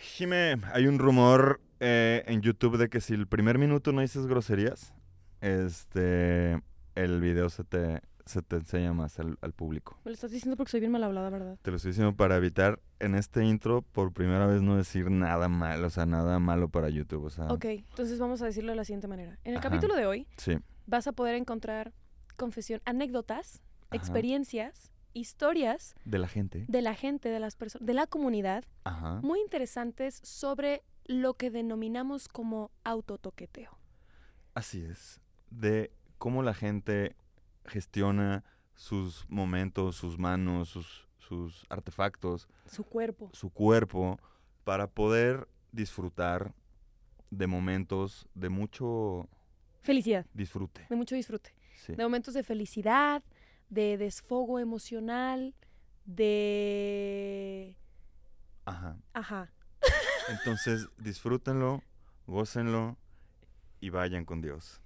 Jime, hay un rumor eh, en YouTube de que si el primer minuto no dices groserías, este, el video se te, se te enseña más al, al público. Me lo estás diciendo porque soy bien mal hablada, ¿verdad? Te lo estoy diciendo para evitar en este intro por primera vez no decir nada malo, o sea, nada malo para YouTube, o sea, Ok, entonces vamos a decirlo de la siguiente manera. En el Ajá. capítulo de hoy sí. vas a poder encontrar confesión, anécdotas, Ajá. experiencias, historias De la gente. de la gente, de las personas, de la comunidad, Ajá. muy interesantes sobre lo que denominamos como autotoqueteo. Así es. De cómo la gente gestiona sus momentos, sus manos, sus, sus artefactos, Su cuerpo. su cuerpo, para poder disfrutar de momentos de mucho Felicidad, disfrute. de mucho disfrute. Sí. De momentos de felicidad, de desfogo emocional, de... Ajá. Ajá. Entonces, disfrútenlo, gócenlo y vayan con Dios.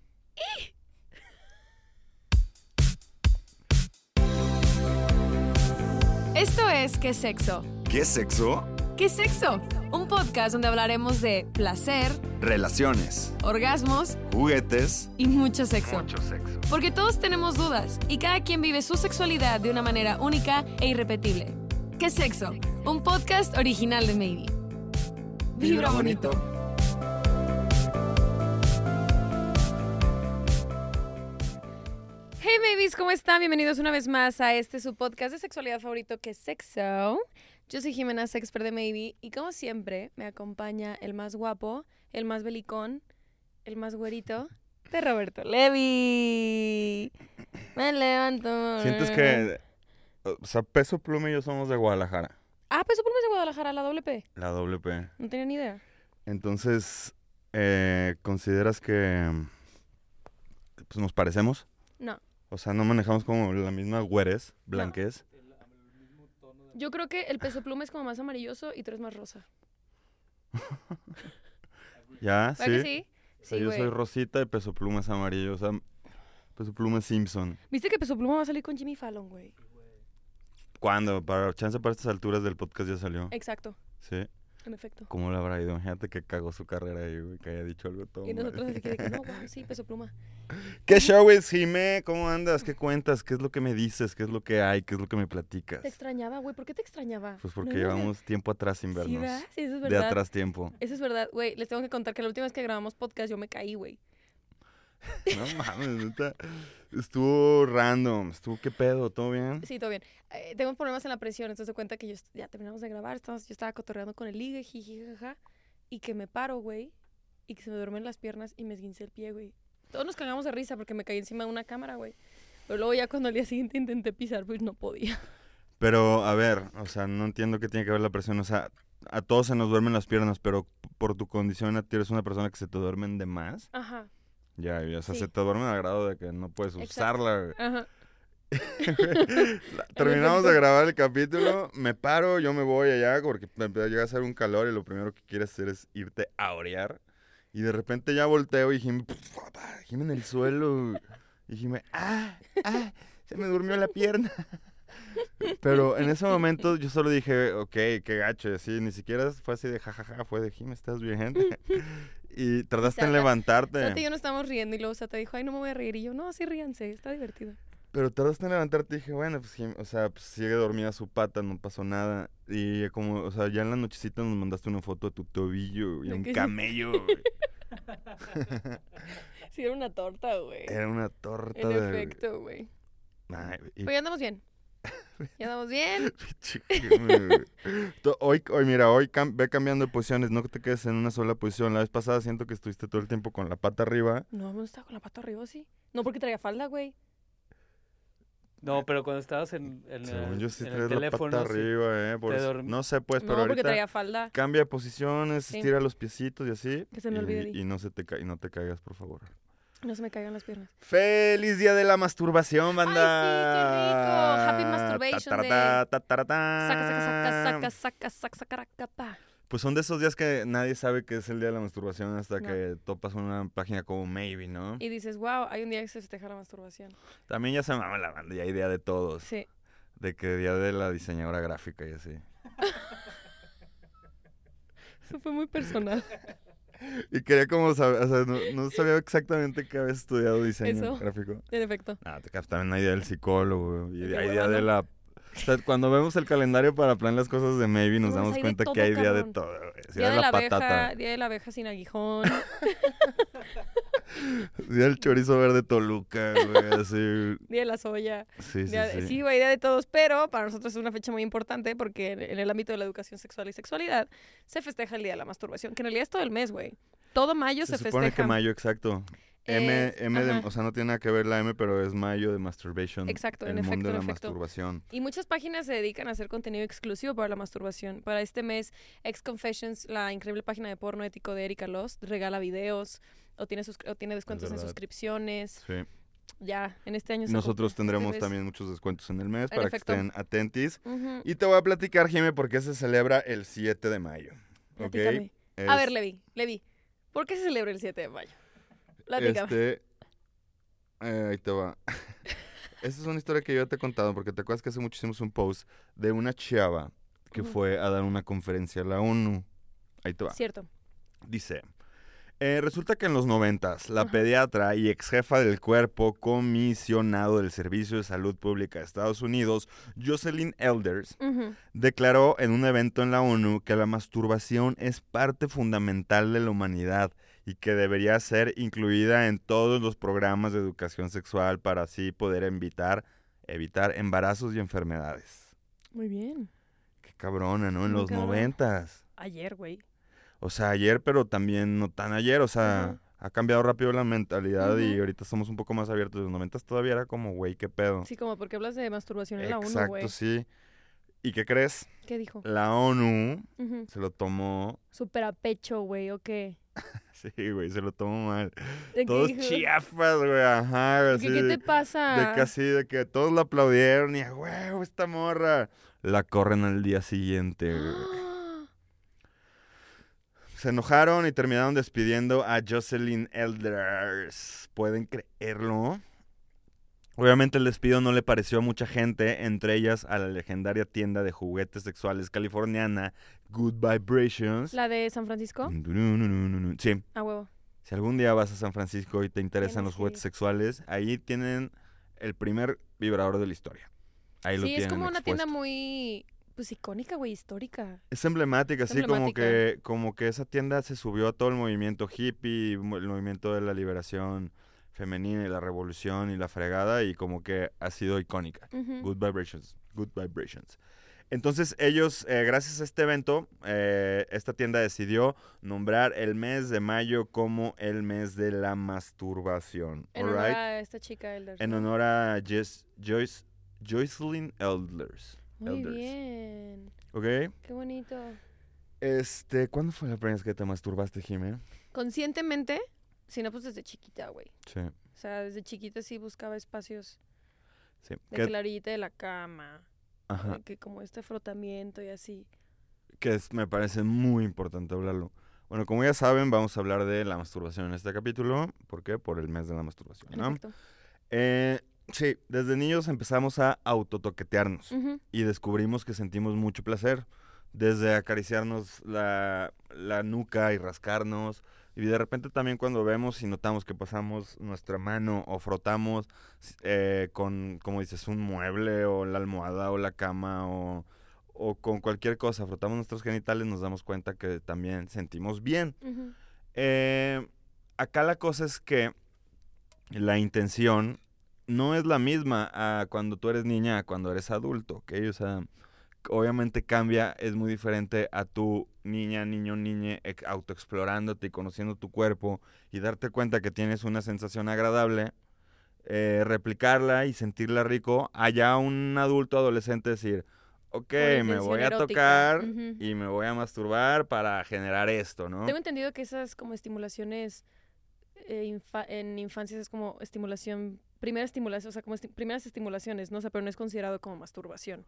Esto es ¿Qué sexo? ¿Qué sexo? ¿Qué sexo? Un podcast donde hablaremos de placer, Relaciones, orgasmos juguetes, y mucho sexo. sexo. Porque todos tenemos dudas y cada quien vive su sexualidad de una manera única e irrepetible. ¿Qué sexo? Un podcast original de Maybe. Vibra bonito. Hey babies, ¿cómo están? Bienvenidos una vez más a este su podcast de sexualidad favorito que es Sexo. Yo soy Jimena Sexpert de Maybe y como siempre me acompaña el más guapo, el más belicón, el más güerito de Roberto Levi. Me levanto. ¿Sientes que, o sea, Peso Pluma y yo somos de Guadalajara? Ah, Peso Pluma es de Guadalajara, la doble P. La doble P. No tenía ni idea. Entonces, eh, ¿consideras que pues, nos parecemos? No. O sea, no manejamos como la misma güeres, blanquez. Yo creo que el Peso Pluma es como más amarilloso y tú eres más rosa. ¿Ya? ¿Verdad ¿Sí? que sí? O sea, Sí, yo güey. soy rosita y Peso Pluma es amarillo. O sea, Peso Pluma es Simpson. ¿Viste que Peso Pluma va a salir con Jimmy Fallon, güey? ¿Cuándo? Para chance para estas alturas del podcast ya salió. Exacto, Sí. En efecto. ¿Cómo le habrá ido? Imagínate que cagó su carrera ahí, güey, que haya dicho algo todo Y nosotros así que, no, wow, sí, Peso Pluma. ¿Qué show es, Jimé? ¿Cómo andas? ¿Qué cuentas? ¿Qué es lo que me dices? ¿Qué es lo que hay? ¿Qué es lo que me platicas? Te extrañaba, güey. ¿Por qué te extrañaba? Pues porque llevamos tiempo atrás sin Sí, vernos. ¿verdad? Sí, eso es de atrás tiempo. Eso es verdad, güey. Les tengo que contar que la última vez que grabamos podcast yo me caí, güey. No mames, neta. Estuvo random. Estuvo, ¿qué pedo? ¿Todo bien? Sí, todo bien. Eh, tengo problemas en la presión, entonces de cuenta que yo ya terminamos de grabar, estamos, yo estaba cotorreando con el ligue, jiji, jaja, y que me paro, güey, y que se me duermen las piernas y me esguincé el pie, güey. Todos nos cagamos de risa porque me caí encima de una cámara, güey. Pero luego ya cuando al día siguiente intenté pisar, pues no podía. Pero, a ver, o sea, no entiendo qué tiene que ver la presión. O sea, a todos se nos duermen las piernas, pero por tu condición, a ti eres una persona que se te duermen de más. Ajá, Ya, ya, o sea, Sí. se te duermen a grado de que no puedes Exacto. usarla. ajá. Terminamos de grabar el capítulo, me paro, yo me voy allá porque empieza a hacer un calor y lo primero que quieres hacer es irte a orear. Y de repente ya volteo y Jimmy, Jimmy en el suelo. Y Jimmy, ah, ah, se me durmió la pierna. Pero en ese momento yo solo dije, ok, qué gacho, y así, ni siquiera fue así de jajaja, fue de Jimmy, ¿estás bien? y tardaste en Sata- levantarte. Sata y yo nos estábamos riendo y luego Sata dijo, ay, no me voy a reír. Y yo, no, sí ríanse, está divertido. Pero tardaste en levantarte y dije, bueno, pues, Jim- o sea, pues sigue dormida su pata, no pasó nada. Y como, o sea, ya en la nochecita nos mandaste una foto de tu tobillo y ¿De un camello. Sí, era una torta, güey. Era una torta En de... efecto, güey. Ay, y- Pero ya andamos bien. Ya andamos bien. Hoy, hoy, mira, hoy cam- ve cambiando de posiciones, no te quedes en una sola posición. La vez pasada siento que estuviste todo el tiempo con la pata arriba. No, no estaba con la pata arriba, sí. No, porque traía falda, güey. No, pero cuando estabas en, en Según el, yo sí en el traes la teléfono, pata sí. arriba, eh. por eso- No sé, pues, no, pero porque ahorita... traía falda. Cambia de posiciones, Sí. estira los piecitos y así. Que se me y, olvide, y no se te ca- y no te caigas, por favor. No se me caigan las piernas. ¡Feliz día de la masturbación, Ay, banda! sí, qué rico. Happy masturbation day. Saca, saca, saca, saca, saca, saca, saca, saca, pa. Pues son de esos días que nadie sabe que es el día de la masturbación hasta No. que topas una página como Maybe, ¿no? Y dices, wow, hay un día que se festeja la masturbación. También ya se mama la banda, ya hay día de todos. Sí. De que día de la diseñadora gráfica y así. Eso fue muy personal. Y quería como saber, o sea, no, no sabía exactamente qué habías estudiado diseño Eso. gráfico. En efecto. Ah, te también hay idea del psicólogo y hueva, idea de la... O sea, cuando vemos el calendario para planear las cosas de Maybe nos No, damos cuenta que hay día de todo. Día de la patata, abeja, día de la abeja sin aguijón. día del chorizo verde Toluca, güey, así. día de la soya. Sí, sí, de- sí. sí, güey, día de todos. Pero para nosotros es una fecha muy importante porque en, en el ámbito de la educación sexual y sexualidad se festeja el día de la masturbación, que en realidad es todo el mes, güey. Todo mayo se, Se supone festeja. que mayo, exacto. M, Es- M de- o sea, no tiene nada que ver la M, pero es mayo de masturbation. Exacto, en el efecto, mundo de en la efecto. masturbación. Y muchas páginas se dedican a hacer contenido exclusivo para la masturbación. Para este mes, Ex Confessions, la increíble página de porno ético de Erika Lost, regala videos o tiene, sus- o tiene descuentos en suscripciones. Sí. Ya, en este año Nosotros tendremos también muchos descuentos en el mes En para efecto. que estén atentis. Y te voy a platicar, Jimé, por qué se celebra el 7 de mayo. ¿ok? platícame. A ver, Levi, Levi, ¿por qué se celebra el 7 de mayo? Platícame. Este. eh, ahí te va. Esta es una historia que yo ya te he contado, porque te acuerdas que hace mucho hicimos un post de una chava que fue a dar una conferencia a la ONU. Ahí te va. Cierto. Dice. Eh, resulta que en los noventas, la pediatra y ex jefa del cuerpo comisionado del Servicio de Salud Pública de Estados Unidos, Jocelyn Elders, declaró en un evento en la ONU que la masturbación es parte fundamental de la humanidad y que debería ser incluida en todos los programas de educación sexual para así poder evitar, evitar embarazos y enfermedades. Muy bien. Qué cabrona, ¿no? En Muy los cabrón. noventas. Ayer, güey. O sea, ayer, pero también no tan ayer. O sea, ha cambiado rápido la mentalidad y ahorita estamos un poco más abiertos. En los noventas todavía era como, güey, qué pedo. Sí, como porque hablas de masturbación en la ONU, Exacto, güey. sí. ¿Y qué crees? ¿Qué dijo? La ONU se lo tomó Súper a pecho, güey, ¿o qué? Sí, güey, se lo tomó mal. ¿De qué Todos dijo? chiafas, güey, ajá. ¿Qué, Así, qué te de, pasa? de que así, de que todos la aplaudieron y, a huevo, esta morra. La corren al día siguiente, güey. Se enojaron y terminaron despidiendo a Jocelyn Elders. ¿Pueden creerlo? Obviamente el despido no le pareció a mucha gente, entre ellas a la legendaria tienda de juguetes sexuales californiana Good Vibrations. ¿La de San Francisco? Sí, A huevo. Si algún día vas a San Francisco y te interesan los juguetes sexuales, ahí tienen el primer vibrador de la historia. Ahí lo Sí, es tienen como una tienda muy, pues, icónica, güey, histórica. Es emblemática, así como que como que esa tienda se subió a todo el movimiento hippie, el movimiento de la liberación femenina y la revolución y la fregada y como que ha sido icónica. Good Vibrations, Good Vibrations. Entonces ellos, eh, gracias a este evento, eh, esta tienda decidió nombrar el mes de mayo como el mes de la masturbación. En honor alright? a esta chica Elders. En ¿no? honor a Jess- Joyce, Joycelyn Elders. Muy Elders. bien. ¿Ok? Qué bonito. Este, ¿cuándo fue la primera vez que te masturbaste, Jimé? Conscientemente, si no, pues desde chiquita, güey. Sí. O sea, desde chiquita sí buscaba espacios sí. de la orillita de la cama, ajá, que como este frotamiento y así. que es- me parece muy importante hablarlo. Bueno, como ya saben, vamos a hablar de la masturbación en este capítulo. ¿Por qué? Por el mes de la masturbación, ¿no? efecto. Eh, sí, desde niños empezamos a autotoquetearnos Ujú. y descubrimos que sentimos mucho placer. Desde acariciarnos la, la nuca y rascarnos. Y de repente también cuando vemos y notamos que pasamos nuestra mano o frotamos eh, con, como dices, un mueble o la almohada o la cama o, o con cualquier cosa, frotamos nuestros genitales, nos damos cuenta que también sentimos bien. Eh, acá la cosa es que la intención no es la misma a cuando tú eres niña a cuando eres adulto, ¿ok? O sea, obviamente cambia, es muy diferente a tu niña, niño, niñe ex- autoexplorándote y conociendo tu cuerpo y darte cuenta que tienes una sensación agradable, eh, replicarla y sentirla rico, allá un adulto adolescente decir, ok, me voy a erótica. tocar y me voy a masturbar para generar esto, ¿no? Tengo entendido que esas como estimulaciones eh, infa- en infancias es como estimulación, primera estimulación, o sea, como esti- primeras estimulaciones, ¿no? O sea, pero no es considerado como masturbación.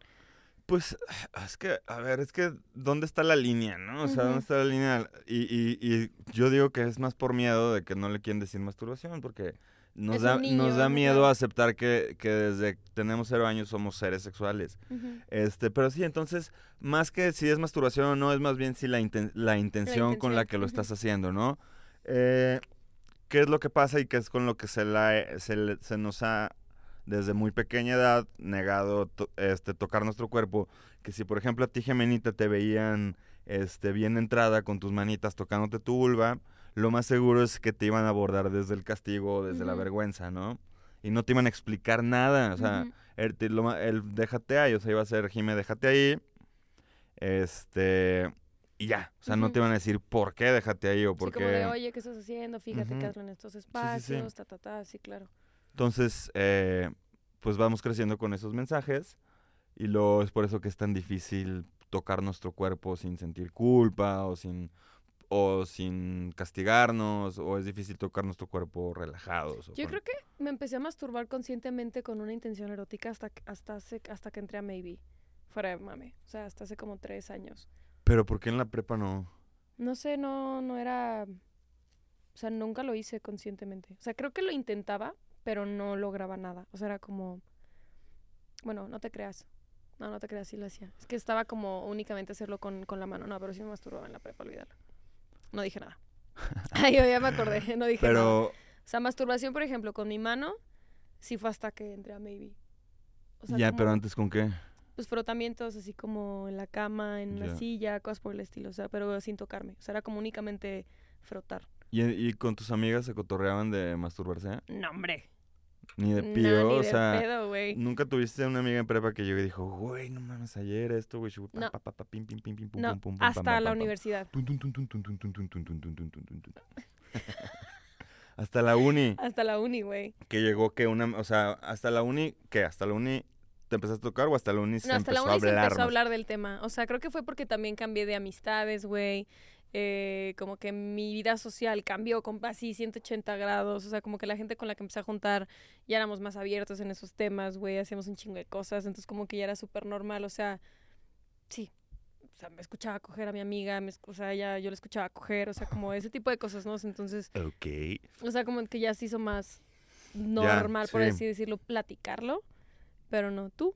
Pues es que, a ver, es que ¿dónde está la línea, no? O sea, ¿dónde está la línea? Y, y, y yo digo que es más por miedo de que no le quieren decir masturbación, porque nos da, niño, nos da miedo aceptar que, que desde que tenemos cero años somos seres sexuales. Este, pero sí, entonces, más que si es masturbación o no, es más bien si la, inten- la intención con la que lo estás haciendo, ¿no? Eh, ¿Qué es lo que pasa y qué es con lo que se, la, se, le- se nos ha, desde muy pequeña edad, negado to- este, tocar nuestro cuerpo? Que si, por ejemplo, a ti, Gemenita, te veían este, bien entrada con tus manitas tocándote tu vulva, lo más seguro es que te iban a abordar desde el castigo o desde la Ujú. vergüenza, ¿no? Y no te iban a explicar nada, o sea... Ujú. El, te- lo ma- el déjate ahí, o sea, iba a ser Jime, déjate ahí. Este. Y ya. O sea, no te van a decir por qué déjate ahí o Sí, por como de, qué. oye, ¿qué estás haciendo? Fíjate Ujú. que hazlo en estos sí, sí. espacios, ta, ta, ta, sí, claro. Entonces, eh, pues vamos creciendo con esos mensajes. Y luego es por eso que es tan difícil tocar nuestro cuerpo sin sentir culpa o sin o sin castigarnos o es difícil tocar nuestro cuerpo relajados. o Yo con- creo que me empecé a masturbar conscientemente con una intención erótica hasta, hasta, hace- hasta que entré a Maybe. Fuera de mame. O sea, hasta hace como tres años. Pero ¿por qué en la prepa no? No sé, no, no era... O sea, nunca lo hice conscientemente. O sea, creo que lo intentaba, pero no lograba nada. O sea, era como... Bueno, no te creas. No, no te creas, sí lo hacía. Es que estaba como únicamente hacerlo con, con la mano. No, pero sí me masturbaba en la prepa, olvídalo. No dije nada. Ay, yo ya me acordé, no dije nada. Pero O sea, masturbación, por ejemplo, con mi mano, sí fue hasta que entré a Maybe. O sea, ya, como, pero antes con qué? pues frotamientos así como en la cama, en una silla, cosas por el estilo, o sea, pero sin tocarme, o sea, era como únicamente frotar. ¿Y, y con tus amigas se cotorreaban de masturbarse? No, hombre. Ni de pido, o sea, nunca tuviste una amiga en prepa que llegó y dijo, güey, no mames, ayer esto, güey, hasta la universidad. hasta la uni. Hasta la uni, güey. Que llegó que una, o sea, hasta la uni, que hasta la uni te empezaste a tocar o hasta la uni se No, hasta la empezó a uni hablar empezó a hablar del tema. O sea, creo que fue porque también cambié de amistades, güey. Eh, como que mi vida social cambió con así 180 grados. O sea, como que la gente con la que empecé a juntar ya éramos más abiertos en esos temas, güey. Hacíamos un chingo de cosas. Entonces, como que ya era súper normal. O sea, sí. O sea, me escuchaba coger a mi amiga. Me, o sea, ya yo le escuchaba coger. O sea, como ese tipo de cosas, ¿no? Entonces, Ok. o sea, como que ya se hizo más normal, por sí. así decirlo, platicarlo. Pero no, tú.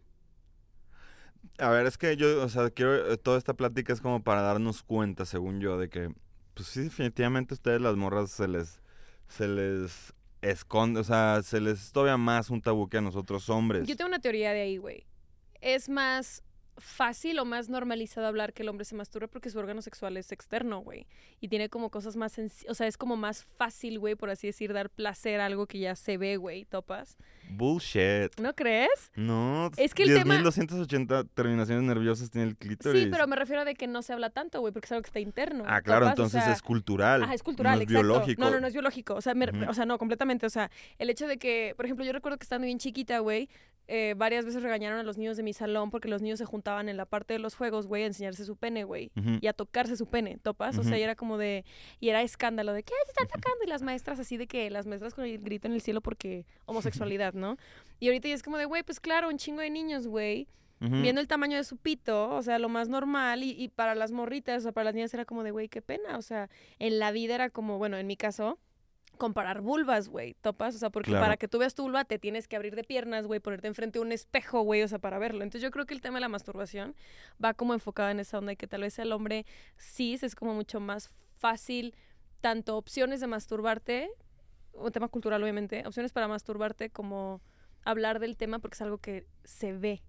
A ver, es que yo, o sea, quiero, eh, toda esta plática es como para darnos cuenta, según yo, de que, pues sí, definitivamente a ustedes las morras se les, se les esconde, o sea, se les es todavía más un tabú que a nosotros hombres. Yo tengo una teoría de ahí, güey. Es más fácil o más normalizado hablar que el hombre se masturbe porque su órgano sexual es externo, güey. Y tiene como cosas más senci- O sea, es como más fácil, güey, por así decir, dar placer a algo que ya se ve, güey, topas. Bullshit. ¿No crees? No, Es que el tema- 10.280 terminaciones nerviosas tiene el clítoris. Sí, pero me refiero a de que no se habla tanto, güey, porque es algo que está interno. Ah, claro, ¿topas? O entonces sea, es cultural. Ajá, es cultural, no es exacto. biológico. No, no, no es biológico. O sea, me- o sea, no, completamente. O sea, el hecho de que, por ejemplo, yo recuerdo que estando bien chiquita, güey, eh, varias veces regañaron a los niños de mi salón porque los niños se juntaban en la parte de los juegos, güey, a enseñarse su pene, güey. Y a tocarse su pene, ¿topas? O sea, y era como de... Y era escándalo de que "Ay, se están tocando. Y las maestras así de que... Las maestras con el grito en el cielo porque homosexualidad, ¿no? Y ahorita ya es como de, güey, pues claro, un chingo de niños, güey, viendo el tamaño de su pito, o sea, lo más normal, y, y para las morritas, o sea, para las niñas era como de, güey, qué pena, o sea, en la vida era como, bueno, en mi caso, comparar vulvas, güey, topas, o sea, porque Claro. para que tú veas tu vulva te tienes que abrir de piernas, güey, ponerte enfrente de un espejo, güey, o sea, para verlo. Entonces yo creo que el tema de la masturbación va como enfocado en esa onda y que tal vez el hombre cis es como mucho más fácil, tanto opciones de masturbarte, un tema cultural obviamente, opciones para masturbarte como hablar del tema porque es algo que se ve.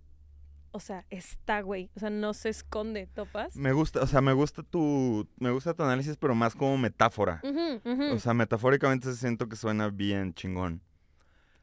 O sea, está, güey. O sea, no se esconde, ¿topas? Me gusta, o sea, me gusta tu, me gusta tu análisis, pero más como metáfora. O sea, metafóricamente siento que suena bien chingón.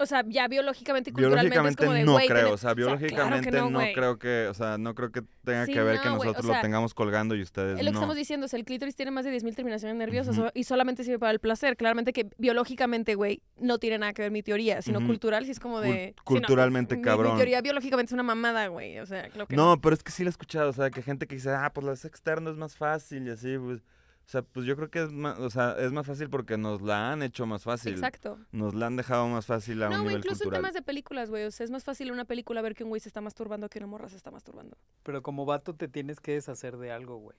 O sea, ya biológicamente y culturalmente es como de, no creo, o sea, biológicamente claro no, creo que, o sea, no creo que tenga Sí, que ver que no, o nosotros sea, lo tengamos colgando y ustedes Es lo que no. estamos diciendo, sea, el clítoris tiene más de 10.000 terminaciones nerviosas y solamente sirve para el placer. Claramente que biológicamente, güey, no tiene nada que ver mi teoría, sino Ujú. cultural, si es como de... no, culturalmente, mi- cabrón. Mi teoría biológicamente es una mamada, güey, o sea, creo que No, pero es que sí lo he escuchado, o sea, que gente que dice, ah, pues lo es externo es más fácil y así, pues, o sea, pues yo creo que es más, o sea, es más fácil porque nos la han hecho más fácil. Exacto. Nos la han dejado más fácil a No, un nivel incluso en temas de películas, güey, o sea, es más fácil en una película ver que un güey se está masturbando que una morra se está masturbando. Pero como vato te tienes que deshacer de algo, güey.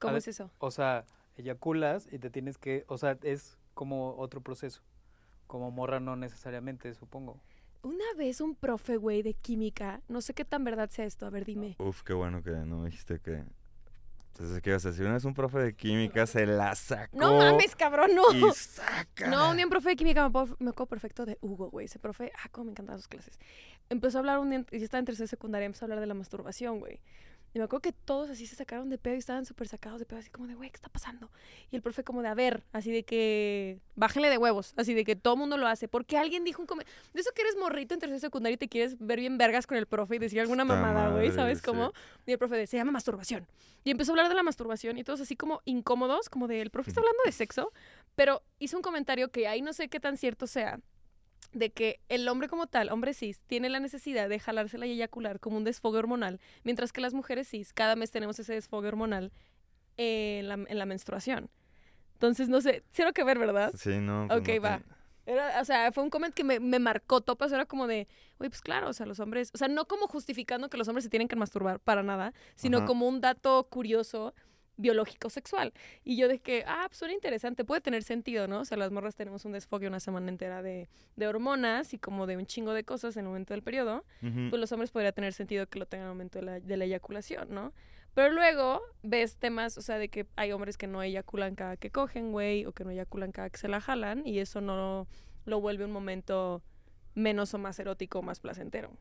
¿Cómo es eso? O sea, eyaculas y te tienes que, o sea, es como otro proceso. como morra no necesariamente, supongo. Una vez un profe, güey, de química, no sé qué tan verdad sea esto, a ver, dime. Uf, qué bueno que no dijiste que... Entonces, ¿qué ibas a decir? Una vez un profe de química se la sacó. No mames, cabrón, no. Y saca. No, un día un profe de química, me acuerdo, me acuerdo perfecto de Hugo, güey. Ese profe, ah, cómo me encantaban sus clases. Empezó a hablar un día, yo estaba en tercera secundaria, empezó a hablar de la masturbación, güey. Y me acuerdo que todos así se sacaron de pedo y estaban súper sacados de pedo, así como de, güey, ¿qué está pasando? Y el profe como de, a ver, así de que, bájenle de huevos, así de que todo mundo lo hace. Porque alguien dijo un comentario, de eso que eres morrito en tercera secundaria y te quieres ver bien vergas con el profe y decir alguna mamada, güey, ¿sabes sí. cómo? Y el profe de, se llama masturbación. Y empezó a hablar de la masturbación y todos así como incómodos, como de, el profe está hablando de sexo, pero hizo un comentario que ahí no sé qué tan cierto sea, de que el hombre como tal, hombre cis, tiene la necesidad de jalársela y eyacular como un desfogue hormonal, mientras que las mujeres cis cada mes tenemos ese desfogue hormonal en la, en la menstruación. Entonces, no sé, cero que ver, ¿verdad? Sí, no. pues Ok, no va. te- Era, o sea, fue un comment que me, me marcó topas, era como de, oye, pues claro, o sea, los hombres, o sea, no como justificando que los hombres se tienen que masturbar para nada, sino Ajá. como un dato curioso biológico sexual. Y yo de que, ah, pues suena interesante, puede tener sentido, ¿no? O sea, las morras tenemos un desfogue una semana entera de, de hormonas y como de un chingo de cosas en el momento del periodo, pues los hombres podría tener sentido que lo tengan en el momento de la, de la eyaculación, ¿no? Pero luego ves temas, o sea, de que hay hombres que no eyaculan cada que cogen, güey, o que no eyaculan cada que se la jalan, y eso no lo vuelve un momento menos o más erótico o más placentero.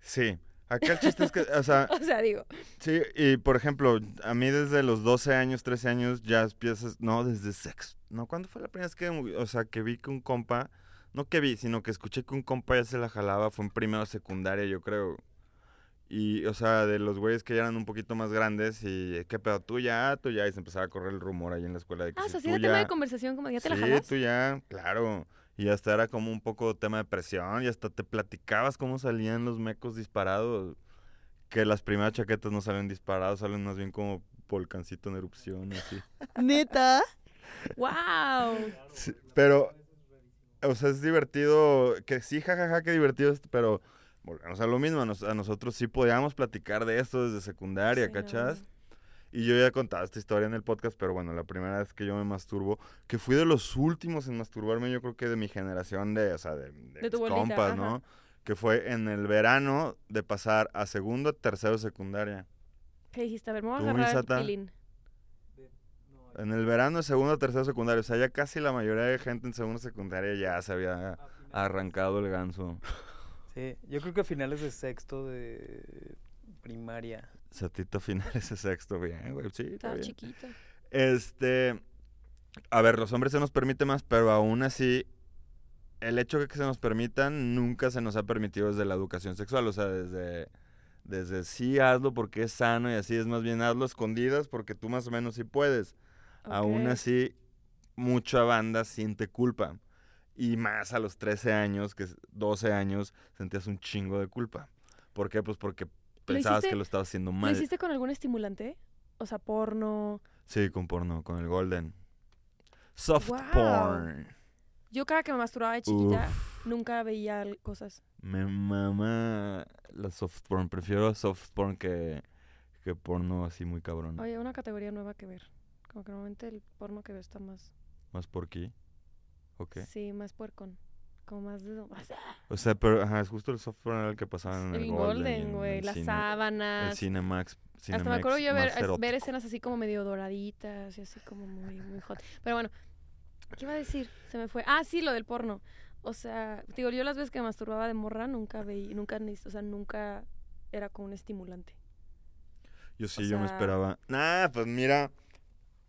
Sí. Acá el chiste es que, o sea, O sea, digo, sí, y por ejemplo, a mí desde los 12 años, 13 años, ya empiezas, no, desde sexo. No, ¿cuándo fue la primera vez que, o sea, que vi que un compa, no que vi, sino que escuché que un compa ya se la jalaba, fue en primero secundaria, yo creo. Y, o sea, de los güeyes que ya eran un poquito más grandes y, ¿qué pedo? Tú ya, tú ya, y se empezaba a correr el rumor ahí en la escuela de que ah, o sea, sí era tema de conversación, como, ¿ya te la sí, jalas? tú ya, claro. Y hasta era como un poco tema de presión y hasta te platicabas cómo salían los mecos disparados. Que las primeras chaquetas no salen disparados, salen más bien como volcancito en erupción así. ¿Neta? ¡Wow! Sí, pero, o sea, es divertido, que sí, jajaja, qué divertido es, pero volvemos a lo mismo, a, nos- a nosotros sí podíamos platicar de esto desde secundaria, Sí, ¿cachas? no. Y yo ya he contado esta historia en el podcast, pero bueno, la primera vez que yo me masturbo, que fui de los últimos en masturbarme, yo creo que de mi generación de, o sea, de, de De tu mis bolita, compas, ajá. ¿no? Que fue en el verano de pasar a segundo, tercero, secundaria. ¿Qué dijiste? A ver, me voy a agarrar el. En el verano de segundo, tercero, secundaria. O sea, ya casi la mayoría de gente en segundo, secundaria ya se había arrancado el ganso. Sí, yo creo que a finales de sexto de primaria. Satito finales de sexto, bien, güey. Sí, está Estaba bien. chiquita. Este, a ver, los hombres se nos permite más, pero aún así, el hecho de que se nos permitan nunca se nos ha permitido desde la educación sexual, o sea, desde, desde sí hazlo porque es sano y así es más bien hazlo escondidas porque tú más o menos sí puedes. Aún Ok. así, mucha banda siente culpa. Y más a los 13 años, que es 12 años, sentías un chingo de culpa. ¿Por qué? Pues porque pensabas hiciste- que lo estabas haciendo ¿Lo mal. hiciste con algún estimulante? O sea, porno. Sí, con porno, con el Golden. Soft Guau. porn. Yo cada que me masturbaba de chiquita, Uf, nunca veía cosas. me mama la soft porn. Prefiero soft porn que, que porno así muy cabrón. Oye, una categoría nueva que ver. Como que normalmente el porno que veo está más... Más por aquí. Ok. Sí, más puercón. Como más de... O sea, pero ajá, es justo el soft porn era el que pasaban en el, El Golden. güey. Las cine- El sábanas. Cinemax. Hasta me acuerdo yo ver, ver escenas así como medio doraditas y así como muy, muy hot. Pero bueno, ¿qué iba a decir? Se me fue. Ah, sí, lo del porno. O sea, digo, yo las veces que me masturbaba de morra nunca veía, nunca, o sea, nunca era con un estimulante. Yo sí, o yo me esperaba. Nah, pues mira.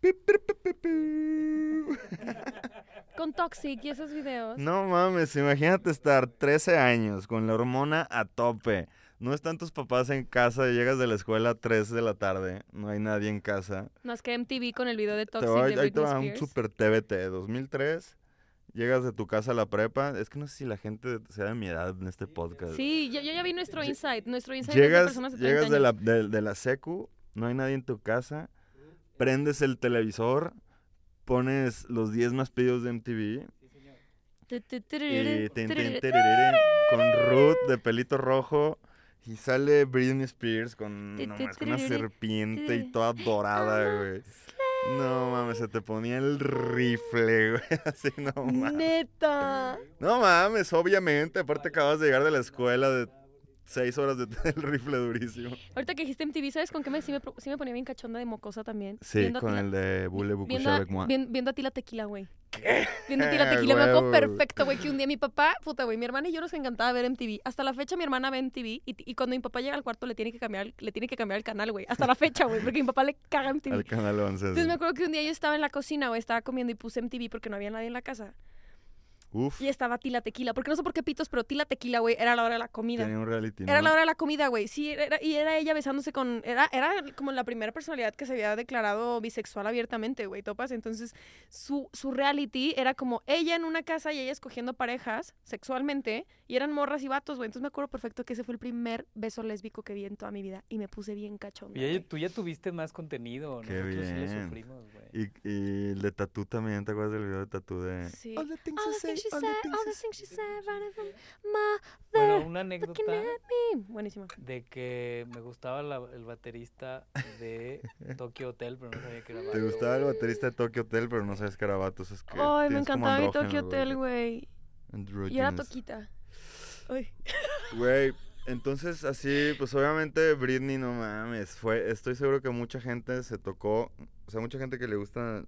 Con Toxic y esos videos. No mames, imagínate estar 13 años con la hormona a tope. No están tus papás en casa, llegas de la escuela a 3 de la tarde, no hay nadie en casa. Más que MTV con el video de Te Toxic va- de ahí te va un super TBT, 2003. Llegas de tu casa a la prepa. Es que no sé si la gente sea de mi edad en este podcast. Sí, yo, yo ya vi nuestro insight. Nuestro insight de Llegas, personas de 30 llegas de la, de la secu, no hay nadie en tu casa, prendes el televisor, pones los 10 más pedidos de MTV y tin, turururu. tererere, con Ruth de pelito rojo y sale Britney Spears con nomás una serpiente y toda dorada, güey. No mames, se te ponía el rifle, güey. Así no mames. Neta. No mames, obviamente. Aparte acabas de llegar de la escuela de seis horas de el rifle durísimo. Ahorita que dijiste MTV, ¿sabes con qué me, sí, me, sí me ponía bien cachonda de mocosa también? Sí, Viendo con la- el de Bule viendo, Bukusha a, avec moi. vien- viendo a ti la tequila, güey. Viendo a ti la tequila, me acuerdo perfecto, güey, que un día mi papá, puta, güey, mi hermana y yo nos encantaba ver MTV. Hasta la fecha mi hermana ve MTV y, y cuando mi papá llega al cuarto le tiene que cambiar, le tiene que cambiar el canal, güey. Hasta la fecha, güey, porque mi papá le caga MTV. Al canal 11. Entonces me acuerdo que un día yo estaba en la cocina, güey, estaba comiendo y puse MTV porque no había nadie en la casa. Uf, Y estaba Tila Tequila, porque no sé por qué pitos, pero Tila Tequila, güey, era la hora de la comida. tenía un reality, Era ¿no? la hora de la comida, güey. Sí, era, y era ella besándose con... Era, era como la primera personalidad que se había declarado bisexual abiertamente, güey, topas. Entonces, su, su reality era como ella en una casa y ella escogiendo parejas sexualmente. Y eran morras y vatos, güey. Entonces me acuerdo perfecto que ese fue el primer beso lésbico que vi en toda mi vida. Y me puse bien cachonda. Y tú ya tuviste más contenido. Qué Nosotros sí le bien. sufrimos, güey. Y, y el de Tatú también, ¿te acuerdas del video de Tatú de... Sí. All the things All I the say, things she said, all the say. things she said, running from my Bueno, mother, una looking anécdota at me. Buenísimo. de que me gustaba la- el baterista de Tokyo Hotel, pero no sabía que era Te vato. gustaba el baterista de Tokyo Hotel, pero no sabes que era vato. eso Es que Ay, me encantaba mi Tokyo Hotel, güey. Y era. Toquita. Ay. Güey, entonces así, pues obviamente Britney, no mames, fue, estoy seguro que mucha gente se tocó, o sea, mucha gente que le gusta,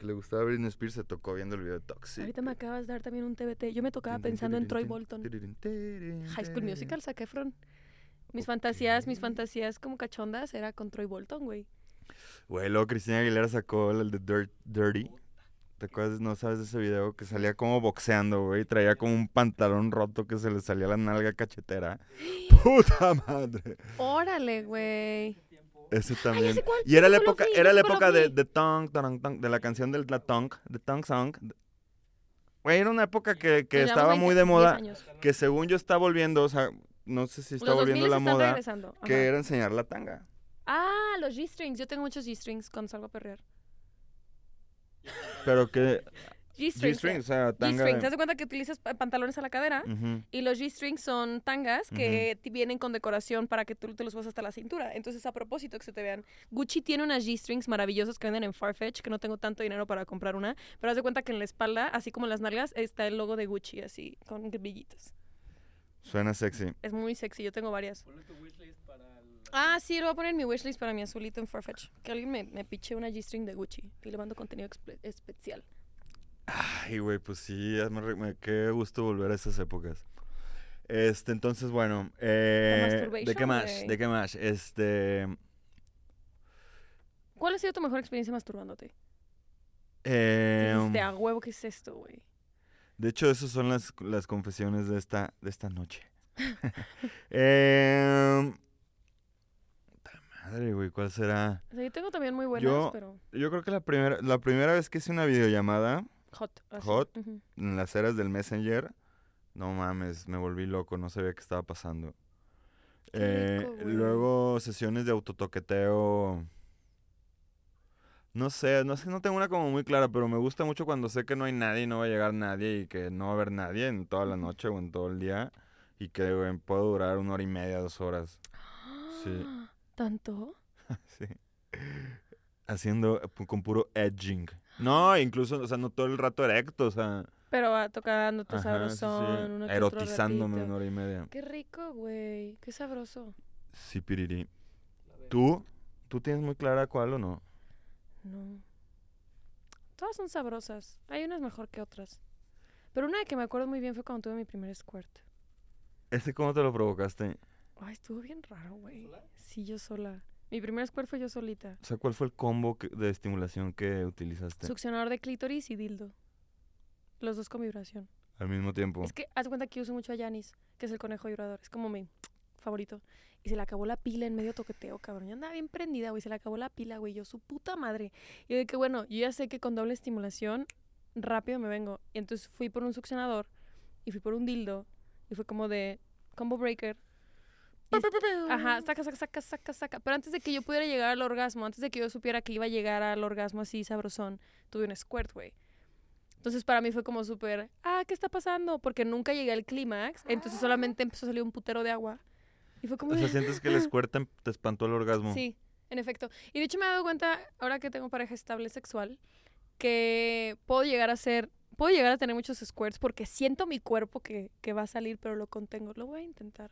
que le gustaba Britney Spears se tocó viendo el video de Toxic. Ahorita me acabas de dar también un TBT. Yo me tocaba pensando en Troy Bolton. High School Musical, Zac Efron. Mis fantasías, mis fantasías como cachondas era con Troy Bolton, güey. Güey, luego Cristina Aguilera sacó el de Dirt, Dirty. ¿Te acuerdas? ¿No sabes de ese video? Que salía como boxeando, güey. Traía como un pantalón roto que se le salía la nalga cachetera. ¡Puta madre! Órale, güey. Ese también. y era la época, vi, era la época de, de Tongue, Tarang, Tongue, de la canción de la Tongue, de Tongue Song. Güey, era una época que, que estaba 20, muy de 10 moda. Que según yo está volviendo, o sea, no sé si está Los volviendo 2000 la moda. regresando. Que Ajá. era enseñar la tanga. Ah, los G-strings. Yo tengo muchos G-strings cuando salgo a perrear. Pero que. G-strings. G-string, eh. o sea, tanga. G-strings. ¿Te de- das cuenta que utilizas pa- pantalones a la cadera? Y los G-strings son tangas que ti- vienen con decoración para que tú te los usas hasta la cintura. Entonces, a propósito, que se te vean. Gucci tiene unas G-strings maravillosas que venden en Farfetch, que no tengo tanto dinero para comprar una. Pero haz de cuenta que en la espalda, así como en las nalgas, está el logo de Gucci, así, con brillitos. Suena sexy. Es muy sexy, yo tengo varias. Ah, sí, lo voy a poner en mi wishlist para mi azulito en Farfetch. Que alguien me, me piche una G-string de Gucci y le mando contenido expe- especial. Ay, güey, pues sí, me me- qué gusto volver a esas épocas. Este, entonces, bueno, eh, ¿de qué más? ¿De qué más? Este, ¿Cuál ha sido tu mejor experiencia masturbándote? eh, Dijiste, a huevo, ¿qué es esto, güey? de hecho, esas son las, las confesiones de esta, de esta noche. Puta madre, güey, ¿cuál será? O sea, yo tengo también muy buenas, Yo- pero Yo creo que la primera, la primera vez que hice una videollamada hot. así. Hot. En las eras del Messenger, no mames, me volví loco, no sabía qué estaba pasando. Qué Eh, rico, luego sesiones de autotoqueteo. No sé, no sé, no tengo una como muy clara, pero me gusta mucho cuando sé que no hay nadie y no va a llegar nadie y que no va a haber nadie en toda la noche o en todo el día y que güey, puedo durar una hora y media, dos horas. Sí. ¿Tanto? Sí. Haciendo con puro edging. No, incluso, o sea, no todo el rato erecto, o sea, Pero va tocándote ajá, sí, sí, sabrosón, que otro erotizándome una hora y media. Qué rico, güey. Qué sabroso. Sí, piriri. ¿Tú? ¿Tú tienes muy clara cuál o no? No. Todas son sabrosas. Hay unas mejor que otras. Pero una de que me acuerdo muy bien fue cuando tuve mi primer squirt. ¿Ese cómo te lo provocaste? Ay, estuvo bien raro, güey. Sí, yo sola. Mi primer squirt fue yo solita. O sea, ¿cuál fue el combo que- de estimulación que utilizaste Succionador de clítoris y dildo. Los dos con vibración. al mismo tiempo? Es que haz cuenta que yo uso mucho a Yanis, que es el conejo vibrador. Es como mi favorito. Y se le acabó la pila en medio toqueteo, cabrón. Yo andaba bien prendida, güey. Se le acabó la pila, güey. Yo, su puta madre. Y de que, bueno, yo ya sé que con doble estimulación rápido me vengo. Y entonces fui por un succionador y fui por un dildo. Y fue como de combo breaker. Ajá, saca, saca, saca, saca, saca. Pero antes de que yo pudiera llegar al orgasmo, antes de que yo supiera que iba a llegar al orgasmo así sabrosón, tuve un squirt, güey. Entonces para mí fue como súper, ah, ¿qué está pasando? Porque nunca llegué al clímax, entonces solamente empezó a salir un putero de agua. Y fue como, O sea, sientes que el squirt te, te espantó el orgasmo. sí. En efecto. Y de hecho me he dado cuenta, ahora que tengo pareja estable sexual, que puedo llegar a ser, puedo llegar a tener muchos squirts porque siento mi cuerpo que, que va a salir, pero lo contengo. Lo voy a intentar.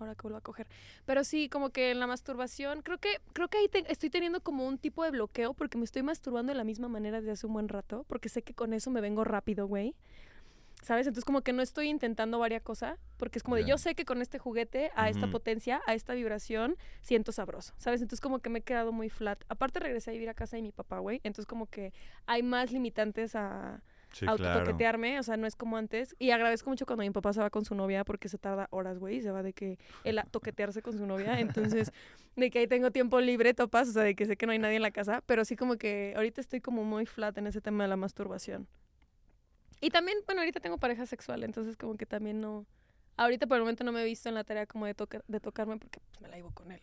Ahora que vuelvo a coger. Pero sí, como que en la masturbación, creo que, creo que ahí te- estoy teniendo como un tipo de bloqueo porque me estoy masturbando de la misma manera desde hace un buen rato, porque sé que con eso me vengo rápido, güey. ¿Sabes? Entonces como que no estoy intentando varias cosas, porque es como de yo sé que con este juguete, a esta potencia, a esta vibración, siento sabroso, ¿sabes? Entonces como que me he quedado muy flat. Aparte regresé a vivir a casa de mi papá, güey. Entonces como que hay más limitantes a Sí, claro. autotoquetearme, o sea, no es como antes. Y agradezco mucho cuando mi papá se va con su novia porque se tarda horas, güey, se va de que él a toquetearse con su novia. Entonces, de que ahí tengo tiempo libre, topas, o sea, de que sé que no hay nadie en la casa, pero sí como que ahorita estoy como muy flat en ese tema de la masturbación. Y también, bueno, ahorita tengo pareja sexual, entonces como que también no... Ahorita por el momento no me he visto en la tarea como de, toca- de tocarme porque pues, me la llevo con él.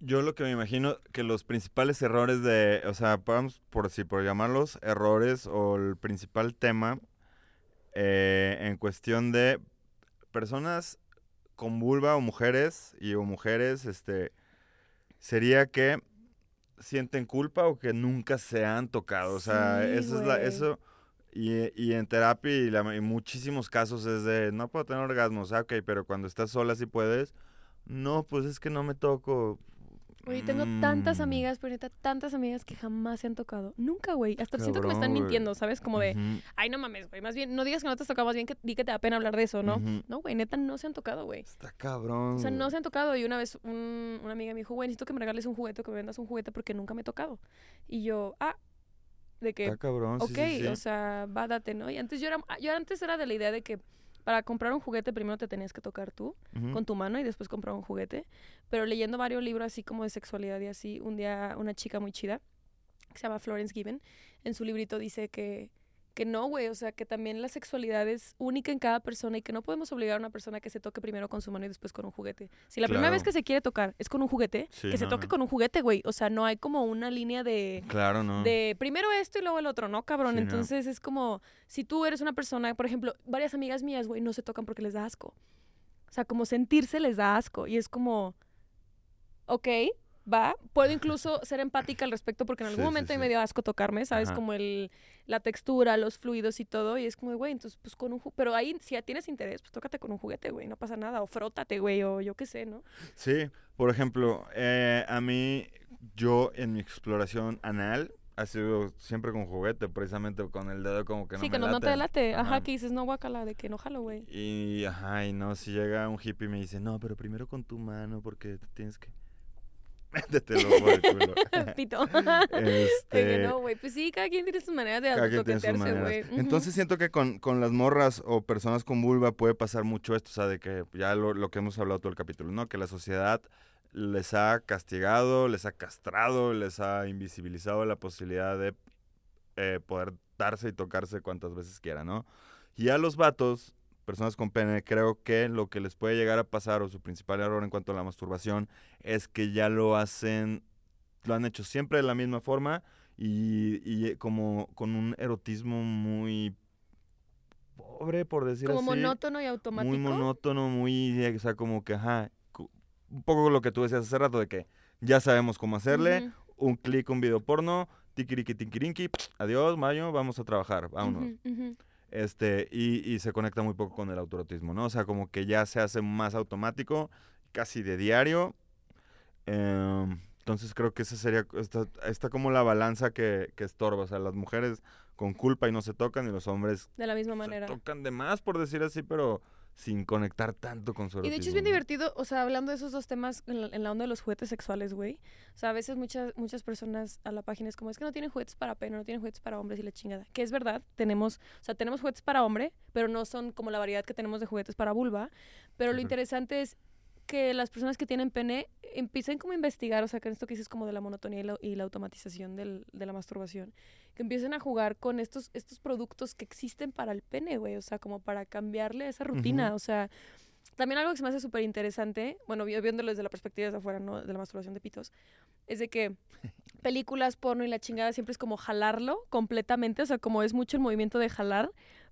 Yo lo que me imagino que los principales errores de, o sea, vamos por si por llamarlos errores o el principal tema eh, en cuestión de personas con vulva o mujeres y o mujeres, este, sería que sienten culpa o que nunca se han tocado. O sea, Sí, eso es la, eso y, y en terapia y, la- en muchísimos casos es de no puedo tener orgasmos, ah, ok, pero cuando estás sola sí puedes. No, pues es que no me toco. Tengo tantas Mm. amigas, pero neta, tantas amigas que jamás se han tocado. Nunca, güey. Hasta siento que me están güey. mintiendo, ¿sabes? Como de, ay, no mames, güey. Más bien, no digas que no te has tocado, más bien que di que te da pena hablar de eso, ¿no? No, güey, neta, no se han tocado, güey. Está cabrón. O sea, no se han tocado. Y una vez un- una amiga me dijo, güey, necesito que me regales un juguete, que me vendas un juguete porque nunca me he tocado. Y yo, ah, de que, Está cabrón, sí, ok, sí, sí. o sea, va, date, ¿no? Y antes yo era, yo antes era de la idea de que para comprar un juguete primero te tenías que tocar tú con tu mano y después comprar un juguete. Pero leyendo varios libros así como de sexualidad y así, un día una chica muy chida, que se llama Florence Given, en su librito dice que, que no, güey, o sea, que también la sexualidad es única en cada persona y que no podemos obligar a una persona que se toque primero con su mano y después con un juguete. Si la primera vez que se quiere tocar es con un juguete, Sí, que se toque no. con un juguete, güey. O sea, no hay como una línea de Claro, no. de primero esto y luego el otro, ¿no, cabrón? Sí, no. Entonces es como, si tú eres una persona, por ejemplo, varias amigas mías, güey, no se tocan porque les da asco. O sea, como sentirse les da asco. Y es como, ok, va. Puedo incluso ser empática al respecto porque en algún Sí, sí, momento mí sí. me dio asco tocarme, ¿sabes? Ajá. Como el, la textura, los fluidos y todo. Y es como, güey, entonces pues con un Pero ahí, si ya tienes interés, pues tócate con un juguete, güey, no pasa nada. O frótate, güey, o yo qué sé, ¿no? Sí, por ejemplo, eh, a mí, yo en mi exploración anal, ha sido siempre con juguete, precisamente con el dedo como que no sí, me que no, no te late. late. Ajá, Ajá. que dices, no, guacala, de que no jalo, güey. Y, ajá, y no, si llega un hippie y me dice, no, pero primero con tu mano porque tienes que... Métetelo por el culo. Pito. este... No, güey. Pues sí, cada quien tiene sus maneras de güey. Entonces siento que con, con las morras o personas con vulva puede pasar mucho esto, o sea, de que ya lo, lo que hemos hablado todo el capítulo, ¿no? Que la sociedad les ha castigado, les ha castrado, les ha invisibilizado la posibilidad de eh, poder darse y tocarse cuantas veces quieran, ¿no? Y a los vatos, personas con pene, creo que lo que les puede llegar a pasar o su principal error en cuanto a la masturbación es que ya lo hacen, lo han hecho siempre de la misma forma y, y como con un erotismo muy pobre, por decir Como así. monótono y automático. Muy monótono, muy, eh, o sea, como que, ajá, un poco lo que tú decías hace rato de que ya sabemos cómo hacerle, un clic, un video porno, tikiriki, tikirinki, adiós, Mayo, vamos a trabajar, vámonos. ujú. Este, y, y se conecta muy poco con el autorotismo, ¿no? O sea, como que ya se hace más automático, casi de diario. Em, entonces creo que esa sería, está, está como la balanza que, que estorba. O sea, las mujeres con culpa y no se tocan y los hombres De la misma se manera. tocan de más, por decir así, pero sin conectar tanto con su Y de hecho es erotismo, bien divertido, o sea, hablando de esos dos temas en la, en la onda de los juguetes sexuales, güey. O sea, a veces muchas muchas personas a la página es como, es que no tienen juguetes para pene, no tienen juguetes para hombres y la chingada. Que es verdad, tenemos, o sea, tenemos juguetes para hombre, pero no son como la variedad que tenemos de juguetes para vulva. Pero lo interesante es que las personas que tienen pene empiecen como a investigar, o sea, que esto que dices como de la monotonía y la, y la automatización del- de la masturbación, que empiecen a jugar con estos, estos productos que existen para el pene, güey, o sea, como para cambiarle esa rutina, o sea, también algo que se me hace súper interesante, bueno, vi- viéndolo desde la perspectiva desde afuera, ¿no? De la masturbación de pitos, es de que películas, porno y la chingada siempre es como jalarlo completamente, o sea, como es mucho el movimiento de jalar,